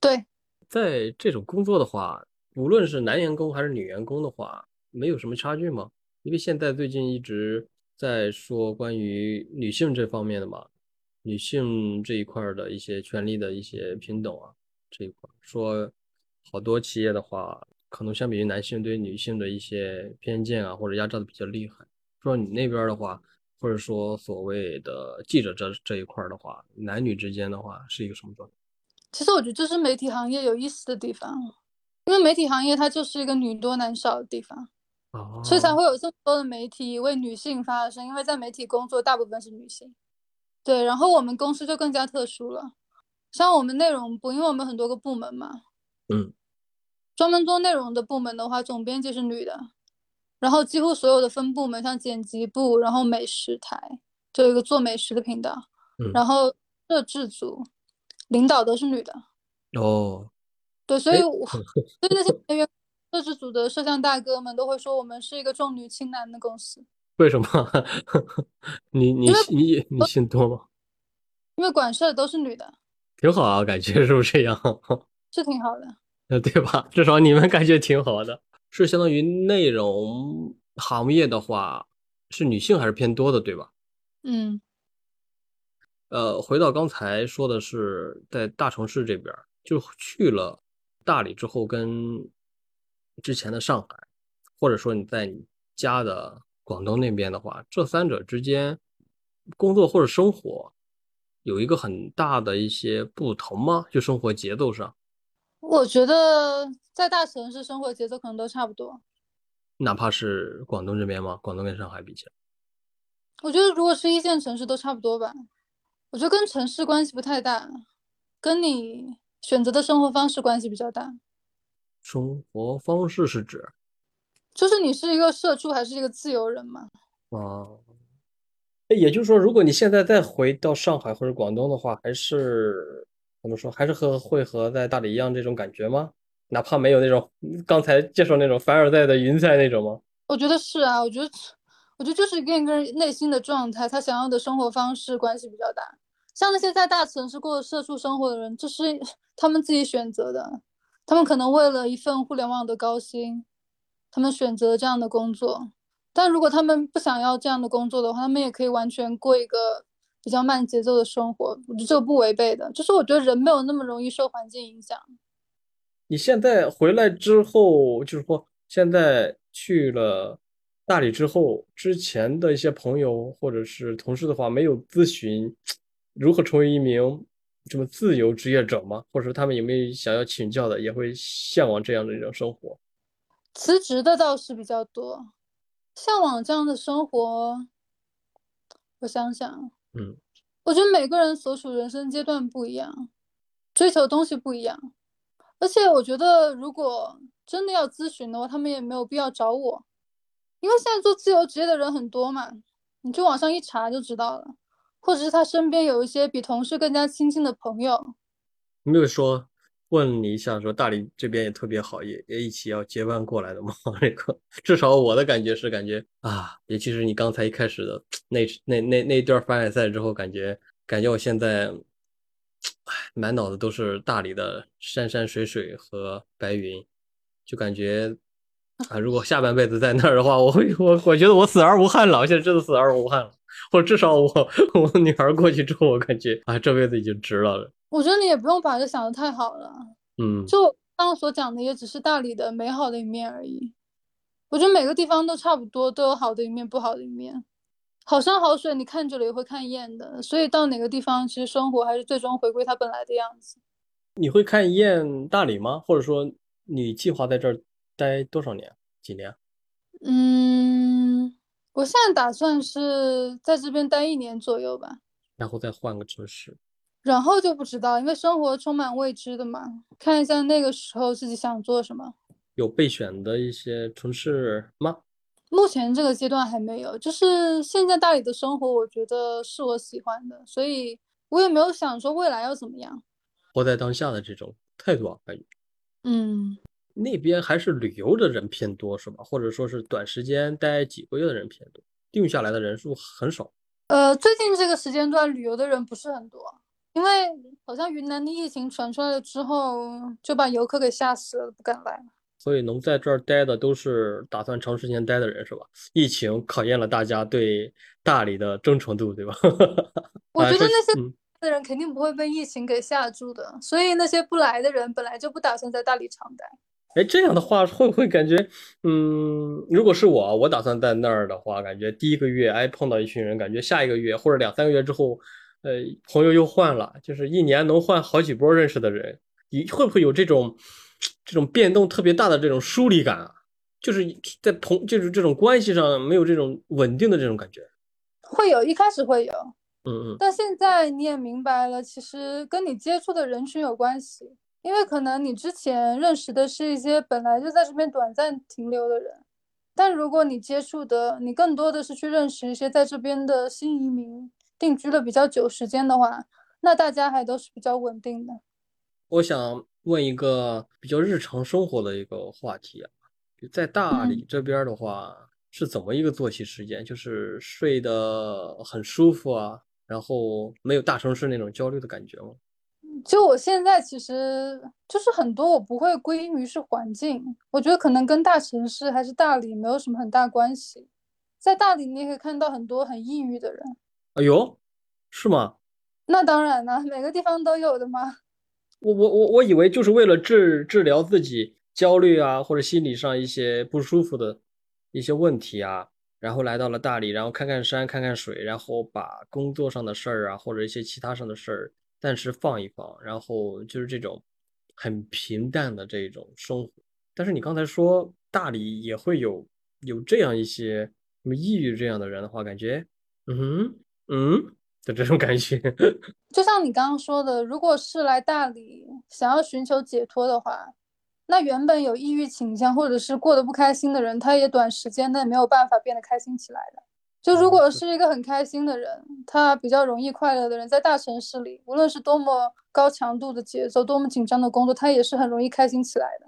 对，在这种工作的话，无论是男员工还是女员工的话，没有什么差距吗？因为现在最近一直在说关于女性这方面的嘛，女性这一块的一些权利的一些平等啊，这一块说好多企业的话，可能相比于男性对女性的一些偏见啊或者压榨的比较厉害。说你那边的话，或者说所谓的记者这这一块的话，男女之间的话是一个什么状态？其实我觉得这是媒体行业有意思的地方，因为媒体行业它就是一个女多男少的地方。所以才会有这么多的媒体为女性发声，因为在媒体工作大部分是女性。对，然后我们公司就更加特殊了，像我们内容部，因为我们很多个部门嘛，嗯，专门做内容的部门的话，总编辑是女的，然后几乎所有的分部门，像剪辑部，然后美食台就有一个做美食的频道，然后摄制组领导都是女的。哦，对，所以我 所以那些 人员。摄制组的摄像大哥们都会说，我们是一个重女轻男的公司。为什么？你你你你信多吗？因为管事的都是女的。挺好啊，感觉是不是这样？是挺好的。呃，对吧？至少你们感觉挺好的。是相当于内容行业的话，是女性还是偏多的，对吧？嗯。呃，回到刚才说的是在大城市这边，就去了大理之后跟。之前的上海，或者说你在你家的广东那边的话，这三者之间工作或者生活有一个很大的一些不同吗？就生活节奏上，我觉得在大城市生活节奏可能都差不多，哪怕是广东这边吗？广东跟上海比起来，我觉得如果是一线城市都差不多吧。我觉得跟城市关系不太大，跟你选择的生活方式关系比较大。生活方式是指，就是你是一个社畜还是一个自由人嘛？啊，也就是说，如果你现在再回到上海或者广东的话，还是怎么说？还是和会和在大理一样这种感觉吗？哪怕没有那种刚才介绍那种凡尔赛的云彩那种吗？我觉得是啊，我觉得，我觉得就是跟一个人内心的状态，他想要的生活方式关系比较大。像那些在大城市过社畜生活的人，这是他们自己选择的。他们可能为了一份互联网的高薪，他们选择这样的工作。但如果他们不想要这样的工作的话，他们也可以完全过一个比较慢节奏的生活。我觉得这个不违背的，就是我觉得人没有那么容易受环境影响。你现在回来之后，就是说现在去了大理之后，之前的一些朋友或者是同事的话，没有咨询如何成为一名。这么自由职业者吗？或者说他们有没有想要请教的，也会向往这样的一种生活？辞职的倒是比较多，向往这样的生活。我想想，嗯，我觉得每个人所处人生阶段不一样，追求东西不一样。而且我觉得，如果真的要咨询的话，他们也没有必要找我，因为现在做自由职业的人很多嘛，你去网上一查就知道了。或者是他身边有一些比同事更加亲近的朋友，没有说问你一下，说大理这边也特别好，也也一起要结伴过来的吗？这 个至少我的感觉是感觉啊，尤其是你刚才一开始的那那那那段凡尔赛之后，感觉感觉我现在，唉，满脑子都是大理的山山水水和白云，就感觉啊，如果下半辈子在那儿的话，我会我我觉得我死而无憾了，我现在真的死而无憾了。或者至少我 我女儿过去之后，我感觉啊，这辈子已经值了。我觉得你也不用把这想的太好了。嗯，就刚刚所讲的，也只是大理的美好的一面而已。我觉得每个地方都差不多，都有好的一面，不好的一面。好山好水，你看久了也会看厌的。所以到哪个地方，其实生活还是最终回归它本来的样子。你会看厌大理吗？或者说，你计划在这儿待多少年？几年？嗯。我现在打算是在这边待一年左右吧，然后再换个城市，然后就不知道，因为生活充满未知的嘛。看一下那个时候自己想做什么，有备选的一些城市吗？目前这个阶段还没有，就是现在大理的生活，我觉得是我喜欢的，所以我也没有想说未来要怎么样，活在当下的这种态度啊，感觉，嗯。那边还是旅游的人偏多，是吧？或者说是短时间待几个月的人偏多，定下来的人数很少。呃，最近这个时间段旅游的人不是很多，因为好像云南的疫情传出来了之后，就把游客给吓死了，不敢来。所以能在这儿待的都是打算长时间待的人，是吧？疫情考验了大家对大理的忠诚度，对吧？我觉得那些嗯的人肯定不会被疫情给吓住的，所以那些不来的人本来就不打算在大理长待。哎，这样的话会不会感觉，嗯，如果是我，我打算在那儿的话，感觉第一个月哎碰到一群人，感觉下一个月或者两三个月之后，呃，朋友又换了，就是一年能换好几波认识的人，你会不会有这种这种变动特别大的这种疏离感啊？就是在同就是这种关系上没有这种稳定的这种感觉。会有，一开始会有，嗯嗯但现在你也明白了，其实跟你接触的人群有关系，因为可能你之前认识的是一些本来就在这边短暂停留的人，但如果你接触的你更多的是去认识一些在这边的新移民，定居了比较久时间的话，那大家还都是比较稳定的。我想问一个比较日常生活的一个话题啊，在大理这边的话，是怎么一个作息时间？就是睡得很舒服啊，然后没有大城市那种焦虑的感觉吗？就我现在其实就是很多我不会归因于是环境，我觉得可能跟大城市还是大理没有什么很大关系。在大理你也可以看到很多很抑郁的人，哎呦，是吗？那当然了，每个地方都有的嘛。我我我我以为就是为了治治疗自己焦虑啊，或者心理上一些不舒服的一些问题啊，然后来到了大理，然后看看山，看看水，然后把工作上的事儿啊，或者一些其他上的事儿暂时放一放，然后就是这种很平淡的这种生活。但是你刚才说大理也会有有这样一些什么抑郁这样的人的话，感觉嗯嗯的这种感觉。就像你刚刚说的，如果是来大理想要寻求解脱的话，那原本有抑郁倾向或者是过得不开心的人，他也短时间内没有办法变得开心起来的。就如果是一个很开心的人，他比较容易快乐的人，在大城市里，无论是多么高强度的节奏，多么紧张的工作，他也是很容易开心起来的。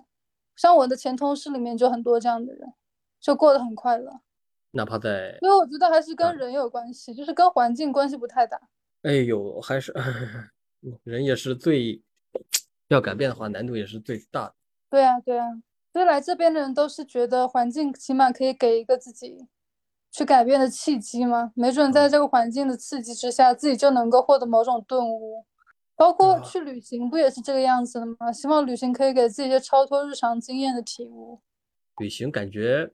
像我的前同事里面就很多这样的人，就过得很快乐。哪怕在因为我觉得还是嗯跟人有关系，就是跟环境关系不太大。哎呦，还是 人也是最要改变的话，难度也是最大的。对啊，对啊，所以来这边的人都是觉得环境起码可以给一个自己去改变的契机吗，没准在这个环境的刺激之下，自己就能够获得某种顿悟。包括啊去旅行不也是这个样子的吗？希望旅行可以给自己一些超脱日常经验的体悟。旅行感觉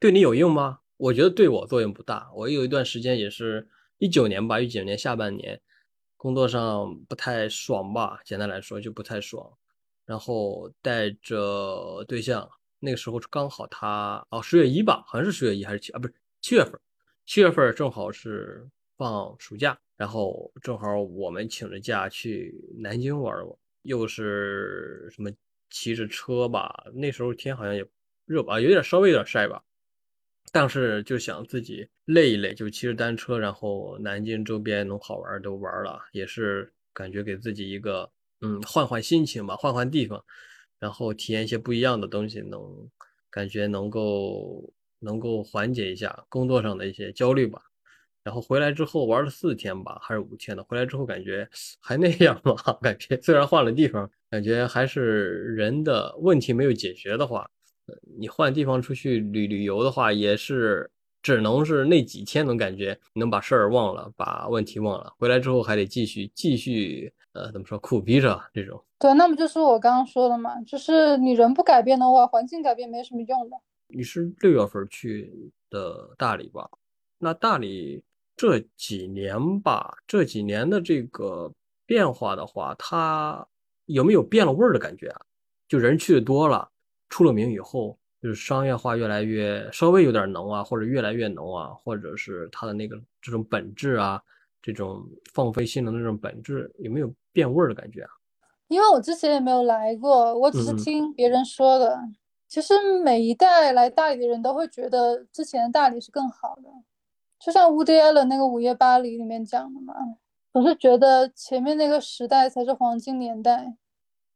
对你有用吗？我觉得对我作用不大。我有一段时间也是一九年吧，一九年下半年，工作上不太爽吧，简单来说就不太爽。然后带着对象，那个时候刚好他哦十月一吧，好像是十月一还是七啊，不是七月份，七月份正好是放暑假，然后正好我们请着假去南京玩玩，又是什么骑着车吧，那时候天好像也热吧，有点稍微有点晒吧，但是就想自己累一累，就骑着单车，然后南京周边能好玩都玩了，也是感觉给自己一个嗯换换心情吧，换换地方，然后体验一些不一样的东西，能感觉能够能够缓解一下工作上的一些焦虑吧。然后回来之后玩了四天吧，还是五天的。回来之后感觉 还那样嘛，感觉虽然换了地方，感觉还是人的问题没有解决的话，你换地方出去旅旅游的话，也是只能是那几天能感觉能把事儿忘了，把问题忘了。回来之后还得继续继续呃怎么说苦逼着这种。对，那么就是我刚刚说的嘛，就是你人不改变的话，环境改变没什么用的。你是六月份去的大理吧？那大理这几年吧，这几年的这个变化的话，它有没有变了味儿的感觉啊？就人去的多了，出了名以后，就是商业化越来越稍微有点浓啊，或者越来越浓啊，或者是它的那个这种本质啊，这种放飞性的那种本质有没有变味儿的感觉啊？因为我之前也没有来过，我只是听别人说的。其实每一代来大理的人都会觉得之前的大理是更好的，就像 Woody Allen 那个《午夜巴黎》里面讲的嘛，总是觉得前面那个时代才是黄金年代。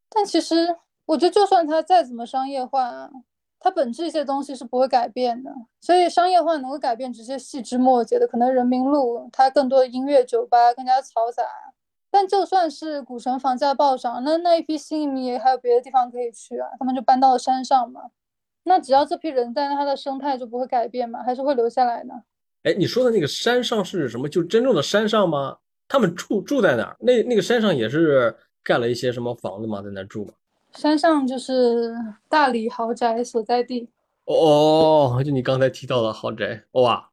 但其实我觉得，就算它再怎么商业化，它本质一些东西是不会改变的。所以商业化能够改变只是细枝末节的，可能人民路它更多的音乐酒吧更加嘈杂。但就算是古城房价暴涨，那那一批新移民也还有别的地方可以去啊，他们就搬到了山上嘛。那只要这批人在，那它的生态就不会改变嘛？还是会留下来的？哎，你说的那个山上是什么？就真正的山上吗？他们住住在哪儿？那那个山上也是盖了一些什么房子吗？在那住吗？山上就是大理豪宅所在地。哦，就你刚才提到的豪宅，哇，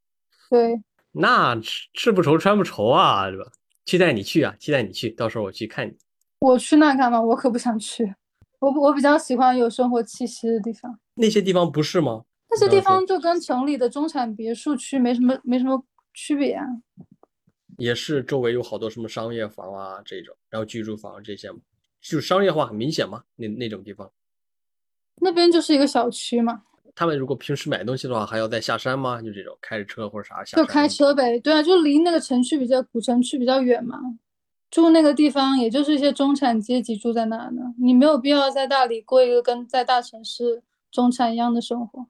对，那吃吃不愁穿不愁啊，对吧？期待你去啊，期待你去，到时候我去看你。我去那干嘛？我可不想去。我我比较喜欢有生活气息的地方。那些地方不是吗？那些地方就跟城里的中产别墅区没什么没什么区别啊。也是周围有好多什么商业房啊这种，然后居住房这些，就商业化很明显嘛？那那种地方？那边就是一个小区嘛。他们如果平时买东西的话，还要再下山吗？就这种开着车或者啥下？就开车呗，对啊，就离那个城区比较古城区比较远嘛。住那个地方，也就是一些中产阶级住在那呢。你没有必要在大理过一个跟在大城市中产一样的生活。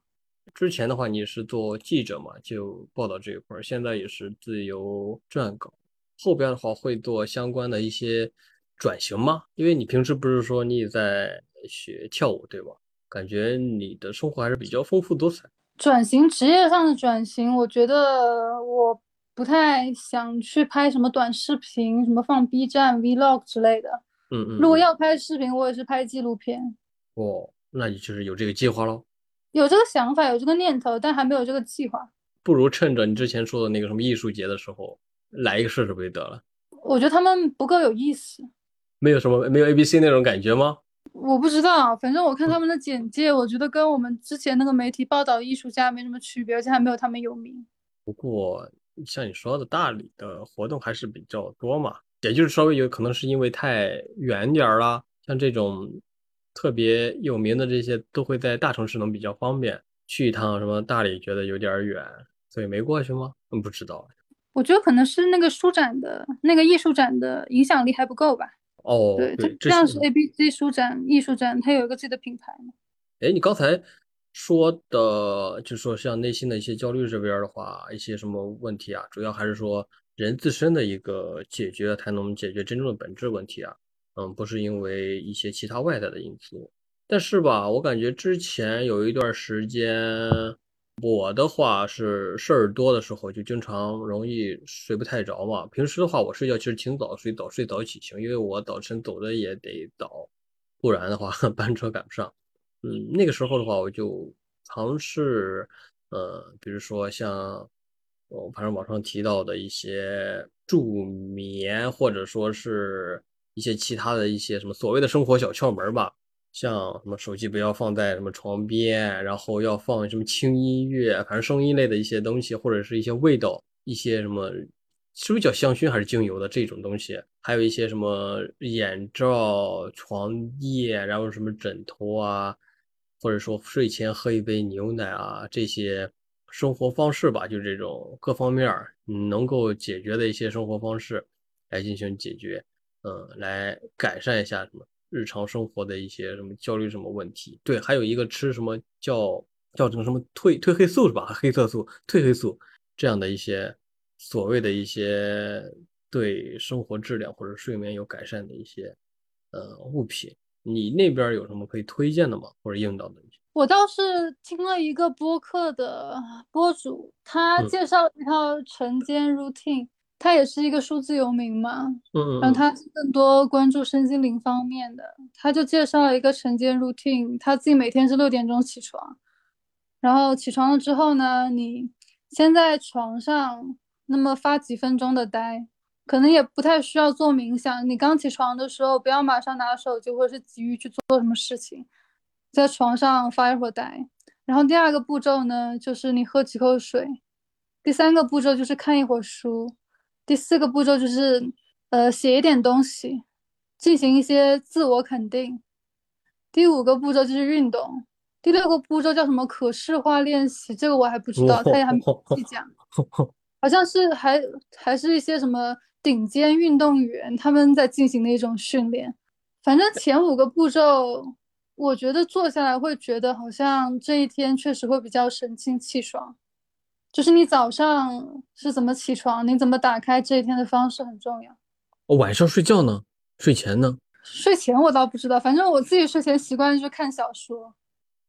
之前的话，你是做记者嘛，就报道这一块儿。现在也是自由撰稿，后边的话会做相关的一些转型吗？因为你平时不是说你也在学跳舞对吧？感觉你的生活还是比较丰富多彩。转型职业上的转型，我觉得我不太想去拍什么短视频，什么放 B 站 Vlog 之类的。嗯嗯。如果要拍视频，我也是拍纪录片。哦，那你就是有这个计划喽？有这个想法，有这个念头，但还没有这个计划。不如趁着你之前说的那个什么艺术节的时候，来一个试试不就得了？我觉得他们不够有意思。没有什么，没有 A B C 那种感觉吗？我不知道，反正我看他们的简介，我觉得跟我们之前那个媒体报道的艺术家没什么区别，而且还没有他们有名。不过像你说的，大理的活动还是比较多嘛，也就是稍微有可能是因为太远点儿了，像这种特别有名的这些都会在大城市能比较方便，去一趟什么大理觉得有点远，所以没过去吗？嗯，不知道。我觉得可能是那个书展的那个艺术展的影响力还不够吧。哦，对，它这样是 A B C 书展、艺术展，它有一个自己的品牌嘛。哎，你刚才说的，就说像内心的一些焦虑这边的话，一些什么问题啊，主要还是说人自身的一个解决，才能解决真正的本质问题啊。嗯，不是因为一些其他外在的因素。但是吧，我感觉之前有一段时间。我的话是事儿多的时候就经常容易睡不太着嘛。平时的话，我睡觉其实挺早睡，早睡早起型，因为我早晨走的也得早，不然的话 班车赶不上。嗯，那个时候的话，我就尝试，呃，比如说像我反正网上提到的一些助眠，或者说是一些其他的一些什么所谓的生活小窍门吧。像什么手机不要放在什么床边，然后要放什么轻音乐，反正声音类的一些东西，或者是一些味道，一些什么是不是叫香薰还是精油的这种东西，还有一些什么眼罩、床垫，然后什么枕头啊，或者说睡前喝一杯牛奶啊，这些生活方式吧，就这种各方面能够解决的一些生活方式来进行解决，嗯，来改善一下什么。日常生活的一些什么焦虑什么问题？对，还有一个吃什么叫叫什么什么褪褪黑素是吧？黑色素、褪黑素这样的一些所谓的一些对生活质量或者睡眠有改善的一些呃物品，你那边有什么可以推荐的吗？或者用到的？我倒是听了一个播客的播主，他介绍一套晨间 routine。他也是一个数字游民嘛，嗯，然后他更多关注身心灵方面的，他就介绍了一个晨间 routine，他自己每天是六点钟起床，然后起床了之后呢，你先在床上那么发几分钟的呆，可能也不太需要做冥想，你刚起床的时候不要马上拿手机或者是急于去做什么事情，在床上发一会儿呆，然后第二个步骤呢，就是你喝几口水，第三个步骤就是看一会儿书。第四个步骤就是，呃，写一点东西，进行一些自我肯定。第五个步骤就是运动。第六个步骤叫什么可视化练习？这个我还不知道，他也还没细讲。好像是还还是一些什么顶尖运动员他们在进行的一种训练。反正前五个步骤，我觉得做下来会觉得好像这一天确实会比较神清气爽。就是你早上是怎么起床，你怎么打开这一天的方式很重要。哦晚上睡觉呢？睡前呢？睡前我倒不知道，反正我自己睡前习惯就是看小说，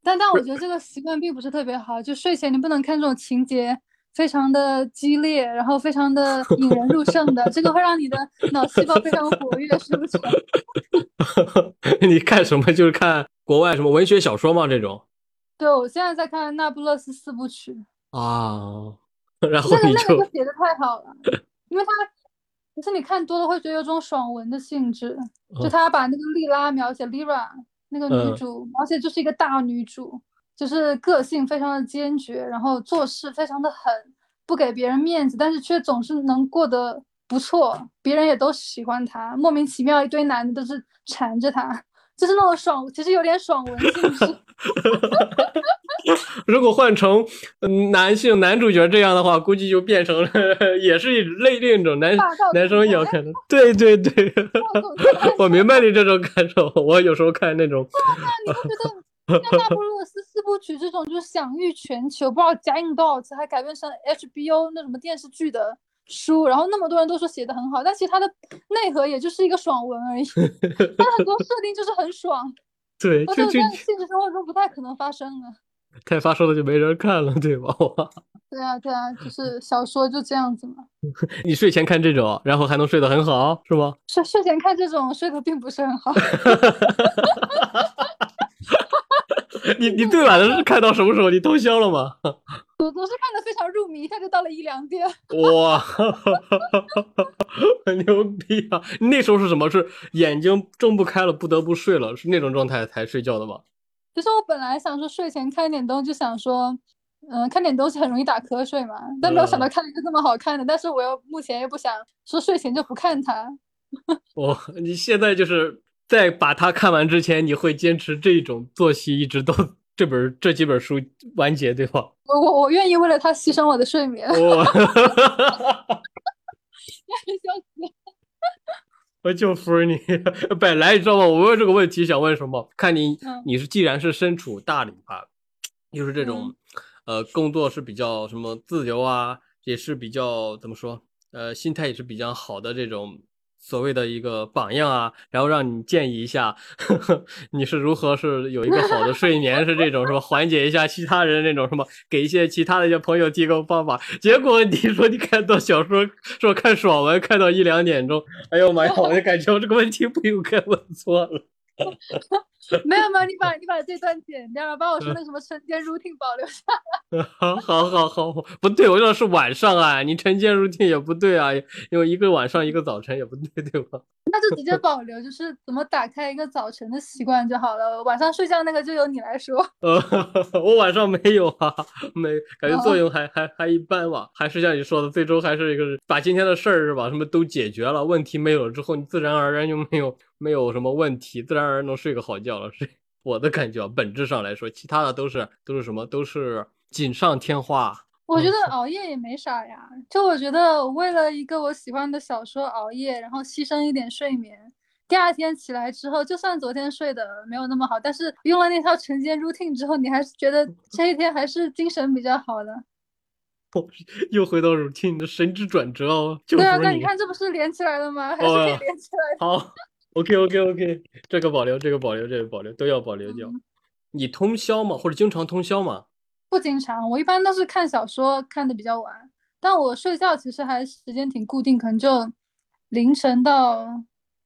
但但我觉得这个习惯并不是特别好，就睡前你不能看这种情节非常的激烈，然后非常的引人入胜的，这个会让你的脑细胞非常活跃，是不是？你看什么？就是看国外什么文学小说吗？这种对，我现在在看《那不勒斯四部曲》，啊，然后那个你那个就写的太好了，因为他可是你看多了会觉得有种爽文的性质，就哦他把那个莉拉描写 Lira 那个女嗯主描写就是一个大女主，就是个性非常的坚决，然后做事非常的狠，不给别人面子，但是却总是能过得不错，别人也都喜欢她，莫名其妙一堆男的都是缠着她，就是那种爽，其实有点爽文性质。如果换成嗯男性男主角这样的话，估计就变成了 也是一类另一种男男生总裁要看的。对对对，我明白你这种感受。我有时候看那种，你不觉得像《那不勒斯四部曲》这种就是享誉全球，不知道加印多少次，还改编成 HBO 那什么电视剧的书，然后那么多人都说写的很好，但其实它的内核也就是一个爽文而已，它很多设定就是很爽，对，而就就且在现实生活中不太可能发生的。太发烧了就没人看了，对吧？哇对啊，对啊，就是小说就这样子嘛。你睡前看这种，然后还能睡得很好，是吗？睡睡前看这种睡得并不是很好，你你最晚的是看到什么时候？你通宵了吗？我总是看得非常入迷，一下就到了一两点。哇，很牛逼啊！那时候是什么？是眼睛睁不开了，不得不睡了，是那种状态才睡觉的吗？其实我本来想说睡前看点东西，就想说，嗯、看点东西很容易打瞌睡嘛，但没有想到嗯看了一个这么好看的，但是我又目前又不想说睡前就不看它。哦，你现在就是在把它看完之前，你会坚持这种作息，一直到这本这几本书完结，对吧？我我我愿意为了它牺牲我的睡眠。哇，笑 死我就服你！本来你知道吗？我问这个问题想问什么？看你嗯你是既然是身处大理吧，就是这种呃工作是比较什么自由啊，也是比较怎么说呃心态也是比较好的这种所谓的一个榜样啊，然后让你建议一下，呵 呵你是如何是有一个好的睡眠，是这种什么缓解一下其他人那种什么，给一些其他的一些朋友提供方法。结果你说你看到小说，说看爽文看到一两点钟，哎呦妈呀，我就感觉我这个问题不应该问错了。没有没有，你把你把这段剪掉，把我说的什么晨间 routine 保留下。好好好好，不对，我说是晚上啊，你晨间 routine 也不对啊，因为一个晚上一个早晨也不对，对吧？那就直接保留，就是怎么打开一个早晨的习惯就好了。晚上睡觉那个就由你来说。呃，我晚上没有啊，没感觉作用还还还一般吧，还是像你说的，最终还是一个把今天的事儿是吧，什么都解决了，问题没有了之后，你自然而然就没有没有什么问题，自然而然能睡个好觉了。是我的感觉啊，本质上来说，其他的都是都是什么，都是锦上添花。我觉得熬夜也没啥呀，就我觉得为了一个我喜欢的小说熬夜，然后牺牲一点睡眠，第二天起来之后，就算昨天睡的没有那么好，但是用了那套晨间 routine 之后，你还是觉得这一天还是精神比较好的。又回到 routine 的神之转折哦，就对啊，那你看这不是连起来了吗？还是哦可以连起来的。好 ，OK OK OK，这个保留，这个保留，这个保留都要保留掉。嗯你通宵吗？或者经常通宵吗？不经常，我一般都是看小说看的比较晚，但我睡觉其实还时间挺固定，可能就凌晨到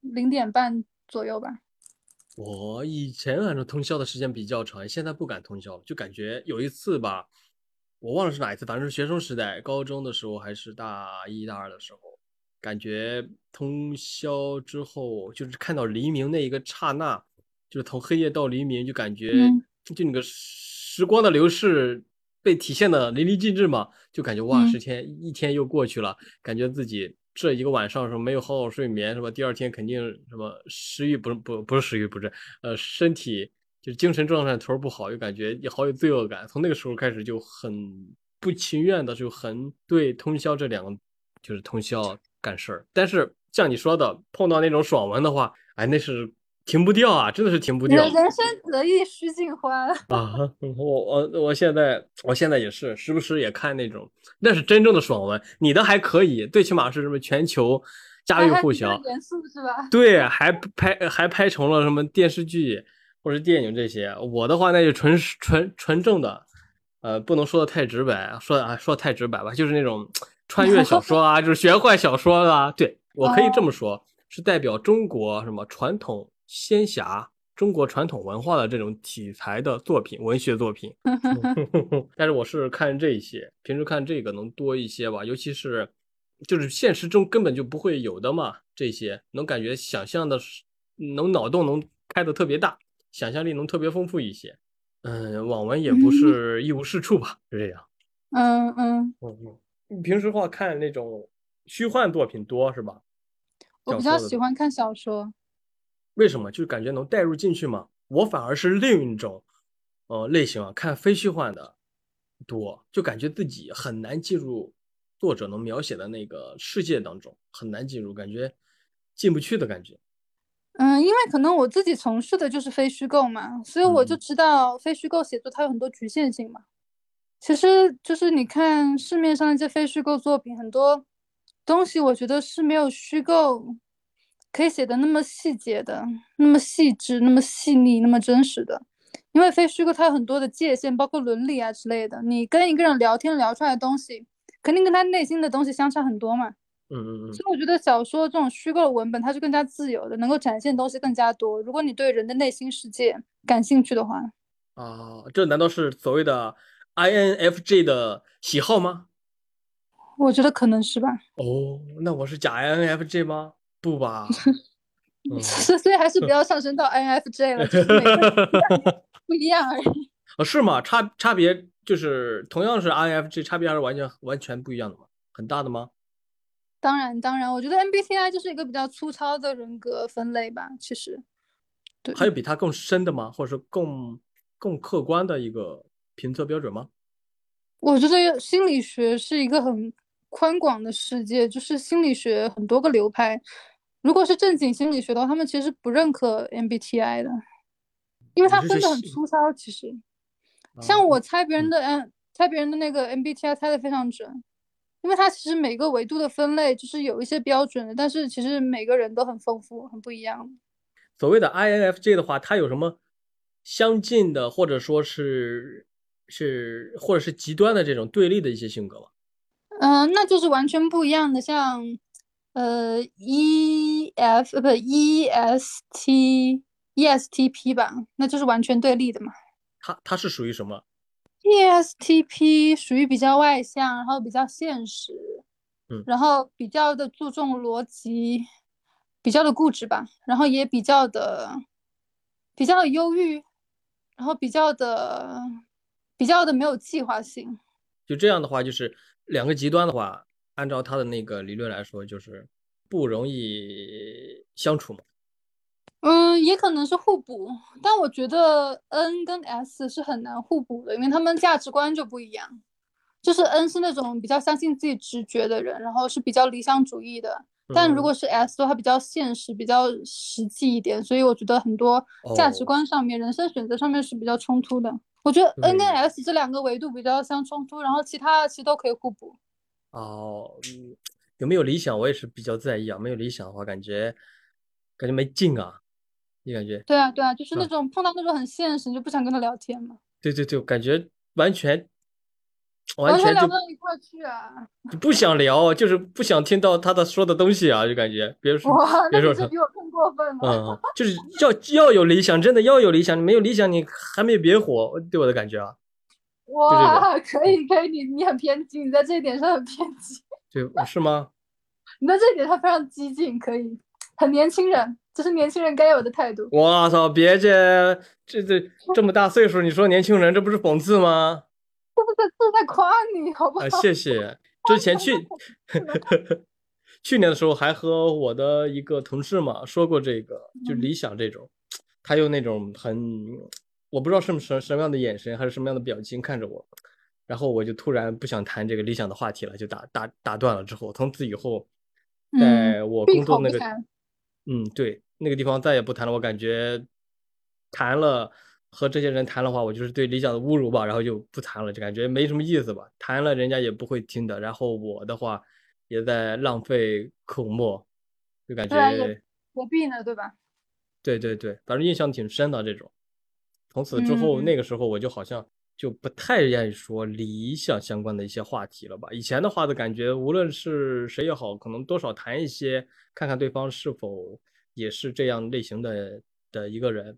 零点半左右吧。我以前反正通宵的时间比较长，现在不敢通宵了，就感觉有一次吧，我忘了是哪一次，反正是学生时代，高中的时候还是大一大二的时候，感觉通宵之后，就是看到黎明那一个刹那，就是从黑夜到黎明，就感觉嗯就那个时光的流逝被体现的淋漓尽致嘛，就感觉哇，嗯十天一天又过去了，感觉自己这一个晚上什么没有好好睡眠，是吧？第二天肯定什么食欲不是不不是食欲不振，呃，身体就是精神状态头儿不好，又感觉也好有罪恶感。从那个时候开始就很不情愿的，就很对通宵这两个就是通宵干事儿。但是像你说的，碰到那种爽文的话，哎，那是停不掉啊，真的是停不掉。人人生得意须尽欢。啊，我我我现在我现在也是时不时也看那种，那是真正的爽文。你的还可以，最起码是什么全球家喻户晓，严肃是吧？对，还拍还拍成了什么电视剧，或者电影这些。我的话那就纯纯纯正的，呃，不能说的太直白，说啊说太直白吧，就是那种穿越小说啊，就是玄幻小说啊。对我可以这么说，是代表中国什么传统仙侠、中国传统文化的这种题材的作品，文学作品。但是我是看这些，平时看这个能多一些吧，尤其是。就是现实中根本就不会有的嘛，这些能感觉想象的，能脑洞能开的特别大，想象力能特别丰富一些。嗯，网文也不是一无是处吧，就这样。嗯嗯嗯嗯，你平时话看那种虚幻作品多是吧？我比较喜欢看小说。为什么？就感觉能带入进去嘛。我反而是另一种，呃，类型啊，看非虚幻的多，就感觉自己很难进入。作者能描写的那个世界当中很难进入，感觉进不去的感觉。嗯，因为可能我自己从事的就是非虚构嘛，所以我就知道非虚构写作它有很多局限性嘛。其实就是你看市面上一些非虚构作品，很多东西我觉得是没有虚构可以写的那么细节的、那么细致、那么细腻、那么真实的。因为非虚构它有很多的界限，包括伦理啊之类的。你跟一个人聊天聊出来的东西。肯定跟他内心的东西相差很多嘛，嗯嗯嗯，所以我觉得小说这种虚构的文本，它是更加自由的，能够展现东西更加多。如果你对人的内心世界感兴趣的话，啊，这难道是所谓的 INFJ 的喜好吗？我觉得可能是吧。哦，那我是假 INFJ 吗？不吧，所以还是不要上升到 INFJ 了，就是每个 不一样而已。哦，是吗？差差别。就是同样是 INFJ，差别还是完全完全不一样的吗？很大的吗？当然当然，我觉得 MBTI 就是一个比较粗糙的人格分类吧。其实，对，还有比它更深的吗？或者说更更客观的一个评测标准吗？我觉得心理学是一个很宽广的世界，就是心理学很多个流派。如果是正经心理学的话，他们其实不认可 MBTI 的，因为它分的很粗糙。其实。像我猜别人的，嗯，猜别人的那个 MBTI 猜的非常准，因为它其实每个维度的分类就是有一些标准的，但是其实每个人都很丰富，很不一样。所谓的 INFJ 的话，它有什么相近的，或者说是是或者是极端的这种对立的一些性格吗？嗯，那就是完全不一样的，像呃 EF 呃不 EST ESTP 吧，那就是完全对立的嘛。他他是属于什么？ESTP 属于比较外向，然后比较现实，嗯，然后比较的注重逻辑，比较的固执吧，然后也比较的比较的忧郁，然后比较的比较的没有计划性。就这样的话，就是两个极端的话，按照他的那个理论来说，就是不容易相处嘛。嗯，也可能是互补，但我觉得 N 跟 S 是很难互补的，因为他们价值观就不一样。就是 N 是那种比较相信自己直觉的人，然后是比较理想主义的，但如果是 S 的话，比较现实，比较实际一点。所以我觉得很多价值观上面、人生选择上面是比较冲突的。我觉得 N 跟 S 这两个维度比较相冲突，然后其他的其实都可以互补。哦，有没有理想？我也是比较在意啊。没有理想的话，感觉感觉没劲啊。你感觉？对啊，对啊，就是那种碰到那种很现实，你就不想跟他聊天嘛。对对对，感觉完全完全聊不到一块去啊。不想聊，就是不想听到他的说的东西啊，就感觉别说，别说他比我更过分了。嗯，就是要 要有理想，真的要有理想，你没有理想，你还没有别火。对我的感觉啊。哇，可以可以，你你很偏激，你在这一点上很偏激。对，是吗？你在这一点上非常激进，可以，很年轻人。这是年轻人该有的态度。我操，别介，这这这么大岁数，你说年轻人，这不是讽刺吗？这是在这在夸你，好不好？谢谢。之前去去年的时候，还和我的一个同事嘛说过这个，就理想这种，他用那种很，我不知道什么什什么样的眼神，还是什么样的表情看着我，然后我就突然不想谈这个理想的话题了，就打打打断了。之后从此以后，在我工作那个。嗯，对，那个地方再也不谈了。我感觉谈了和这些人谈的话，我就是对理想的侮辱吧，然后就不谈了，就感觉没什么意思吧。谈了人家也不会听的，然后我的话也在浪费口沫，就感觉何必呢，对吧？对对对，反正印象挺深的这种。从此之后，嗯那个时候我就好像就不太愿意说理想相关的一些话题了吧。以前的话的感觉，无论是谁也好，可能多少谈一些，看看对方是否也是这样类型的的一个人。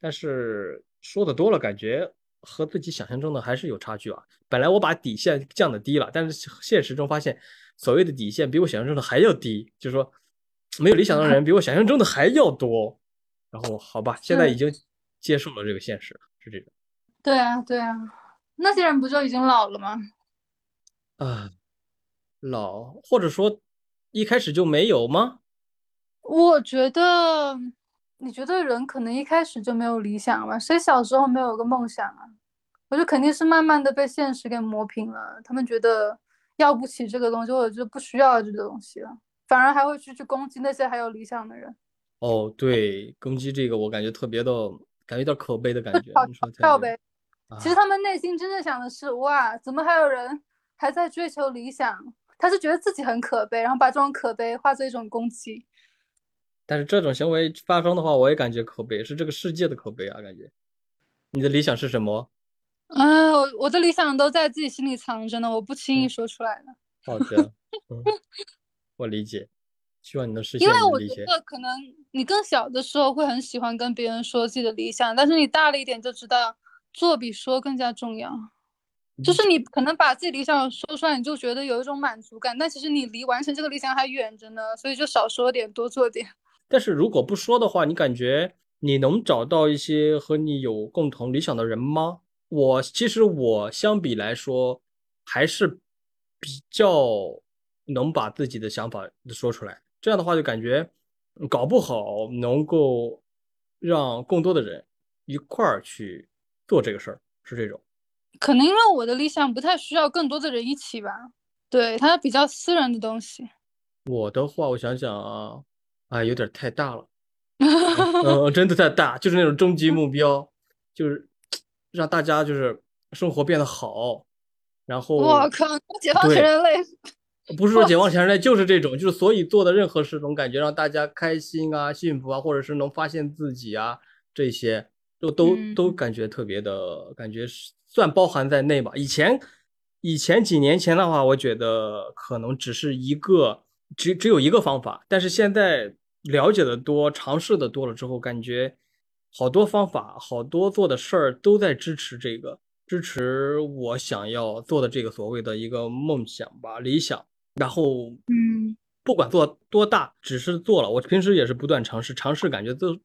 但是说的多了，感觉和自己想象中的还是有差距啊。本来我把底线降的低了，但是现实中发现，所谓的底线比我想象中的还要低，就是说没有理想的人比我想象中的还要多。然后好吧，现在已经接受了这个现实，是这种。对啊，对啊，那些人不就已经老了吗？啊，老或者说一开始就没有吗？我觉得，你觉得人可能一开始就没有理想吗？谁小时候没有个梦想啊？我觉得肯定是慢慢的被现实给磨平了，他们觉得要不起这个东西，或者就不需要这个东西了，反而还会去去攻击那些还有理想的人。哦，对，攻击这个我感觉特别的，感觉有点可悲的感觉。好你说太靠对背。其实他们内心真正想的是，哇，怎么还有人还在追求理想？他是觉得自己很可悲，然后把这种可悲化作一种攻击。但是这种行为发生的话，我也感觉可悲，是这个世界的可悲啊！感觉你的理想是什么？嗯，我我的理想都在自己心里藏着呢，我不轻易嗯说出来的。好的，嗯，我理解，希望你能实现因为。我觉得可能你更小的时候会很喜欢跟别人说自己的理想，但是你大了一点就知道做比说更加重要。就是你可能把自己理想说出来，你就觉得有一种满足感，但其实你离完成这个理想还远着呢，所以就少说点，多做点。但是如果不说的话，你感觉你能找到一些和你有共同理想的人吗？我其实我相比来说，还是比较能把自己的想法说出来。这样的话，就感觉嗯搞不好能够让更多的人一块儿去做这个事儿，是这种。可能因为我的理想不太需要更多的人一起吧，对，它比较私人的东西。我的话，我想想啊，啊，有点太大了。嗯，真的太大，就是那种终极目标，就是让大家就是生活变得好，然后我靠，解放全人类！不是说解放全人类，就是这种，就是所以做的任何事，总感觉让大家开心啊、幸福啊，或者是能发现自己啊，这些都都都嗯感觉特别的，感觉是算包含在内吧。以前以前几年前的话，我觉得可能只是一个只只有一个方法，但是现在了解的多、尝试的多了之后，感觉好多方法、好多做的事儿都在支持这个，支持我想要做的这个所谓的一个梦想吧、理想。然后，嗯，不管做多大，只是做了。我平时也是不断尝试，尝试感觉做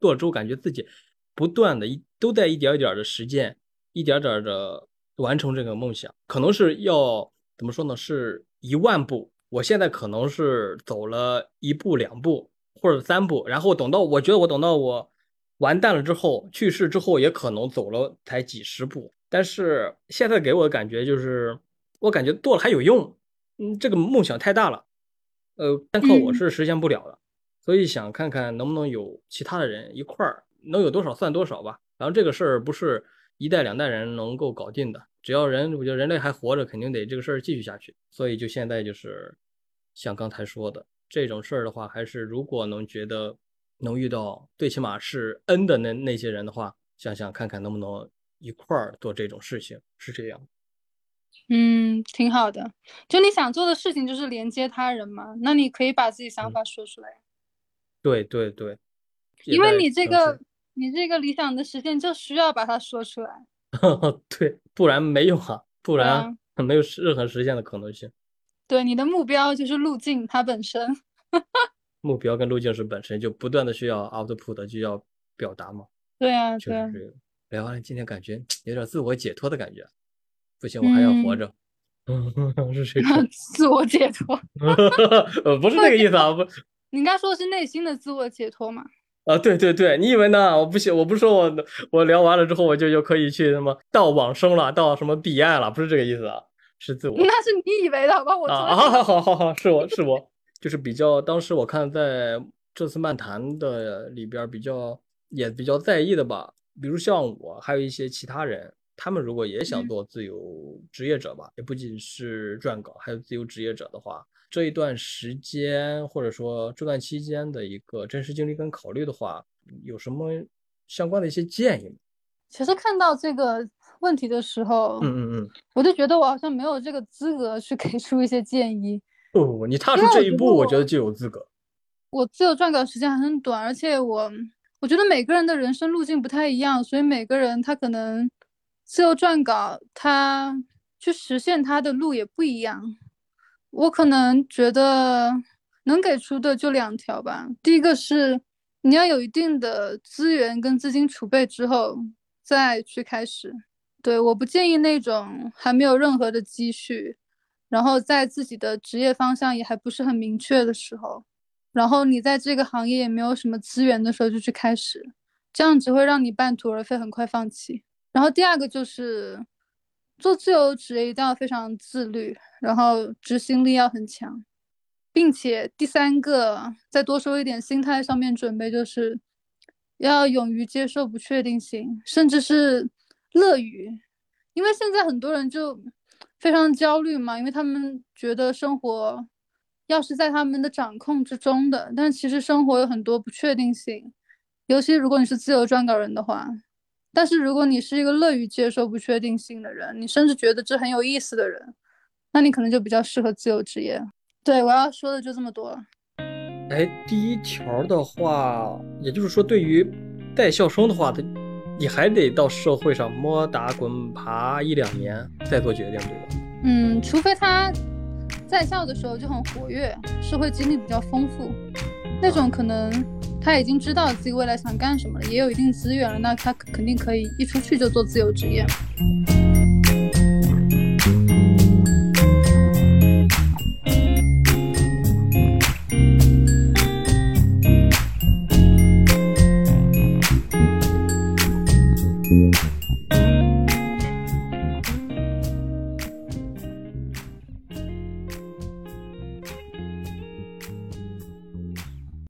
做了之后，感觉自己不断的一都在一点一点的实践，一点点的完成这个梦想。可能是要怎么说呢？是一万步，我现在可能是走了一步、两步或者三步，然后等到我觉得我等到我完蛋了之后，去世之后，也可能走了才几十步。但是现在给我的感觉就是，我感觉做了还有用。嗯，这个梦想太大了，呃，单靠我嗯是实现不了的，所以想看看能不能有其他的人一块儿，能有多少算多少吧。然后这个事儿不是一代两代人能够搞定的，只要人，我觉得人类还活着，肯定得这个事儿继续下去。所以就现在就是像刚才说的这种事儿的话，还是如果能觉得能遇到最起码是 N 的那那些人的话，想想看看能不能一块儿做这种事情，是这样。嗯，挺好的。就你想做的事情就是连接他人嘛，那你可以把自己想嗯法说出来，对对对，因为你这个你这个理想的实现就需要把它说出来。试 对，不然没有啊，不然没有任何实现的可能性。对，你的目标就是路径它本身。目标跟路径是本身就不断的需要 output，就要表达嘛，对啊，就是这个。聊完了，今天感觉 有点自我解脱的感觉，不行，我还要活着。嗯，是谁，自我解脱，呃，不是那个意思啊，不，你应该说的是内心的自我解脱嘛。啊，对对对，你以为呢？我不行，我不是说我我聊完了之后我就就可以去什么到往生了，到什么彼岸了，不是这个意思啊，是自我。那是你以为的，好吧？我啊好好好好，是我是我，就是比较当时我看在这次漫谈的里边比较也比较在意的吧，比如像我，还有一些其他人，他们如果也想嗯做自由职业者吧，也不仅是撰稿，还有自由职业者的话，这一段时间或者说这段期间的一个真实经历跟考虑的话，有什么相关的一些建议吗？其实看到这个问题的时候，嗯嗯嗯，我就觉得我好像没有这个资格去给出一些建议。不不不，你踏出这一步，我觉得就有资格。我自由撰稿时间还很短，而且我我觉得每个人的人生路径不太一样，所以每个人他可能自由撰稿他去实现他的路也不一样。我可能觉得能给出的就两条吧。第一个是你要有一定的资源跟资金储备之后再去开始。对，我不建议那种还没有任何的积蓄，然后在自己的职业方向也还不是很明确的时候。然后你在这个行业也没有什么资源的时候就去开始，这样只会让你半途而废，很快放弃。然后第二个就是做自由职业一定要非常自律，然后执行力要很强，并且第三个再多说一点，心态上面准备就是要勇于接受不确定性，甚至是乐于，因为现在很多人就非常焦虑嘛，因为他们觉得生活。要是在他们的掌控之中的，但其实生活有很多不确定性，尤其如果你是自由撰稿人的话。但是如果你是一个乐于接受不确定性的人，你甚至觉得这很有意思的人，那你可能就比较适合自由职业。对我要说的就这么多了。哎，第一条的话，也就是说，对于带校生的话，他你还得到社会上摸打滚爬一两年再做决定，对吧？嗯，除非他。在校的时候就很活跃，社会经历比较丰富，那种可能他已经知道自己未来想干什么了，也有一定资源了，那他肯定可以一出去就做自由职业。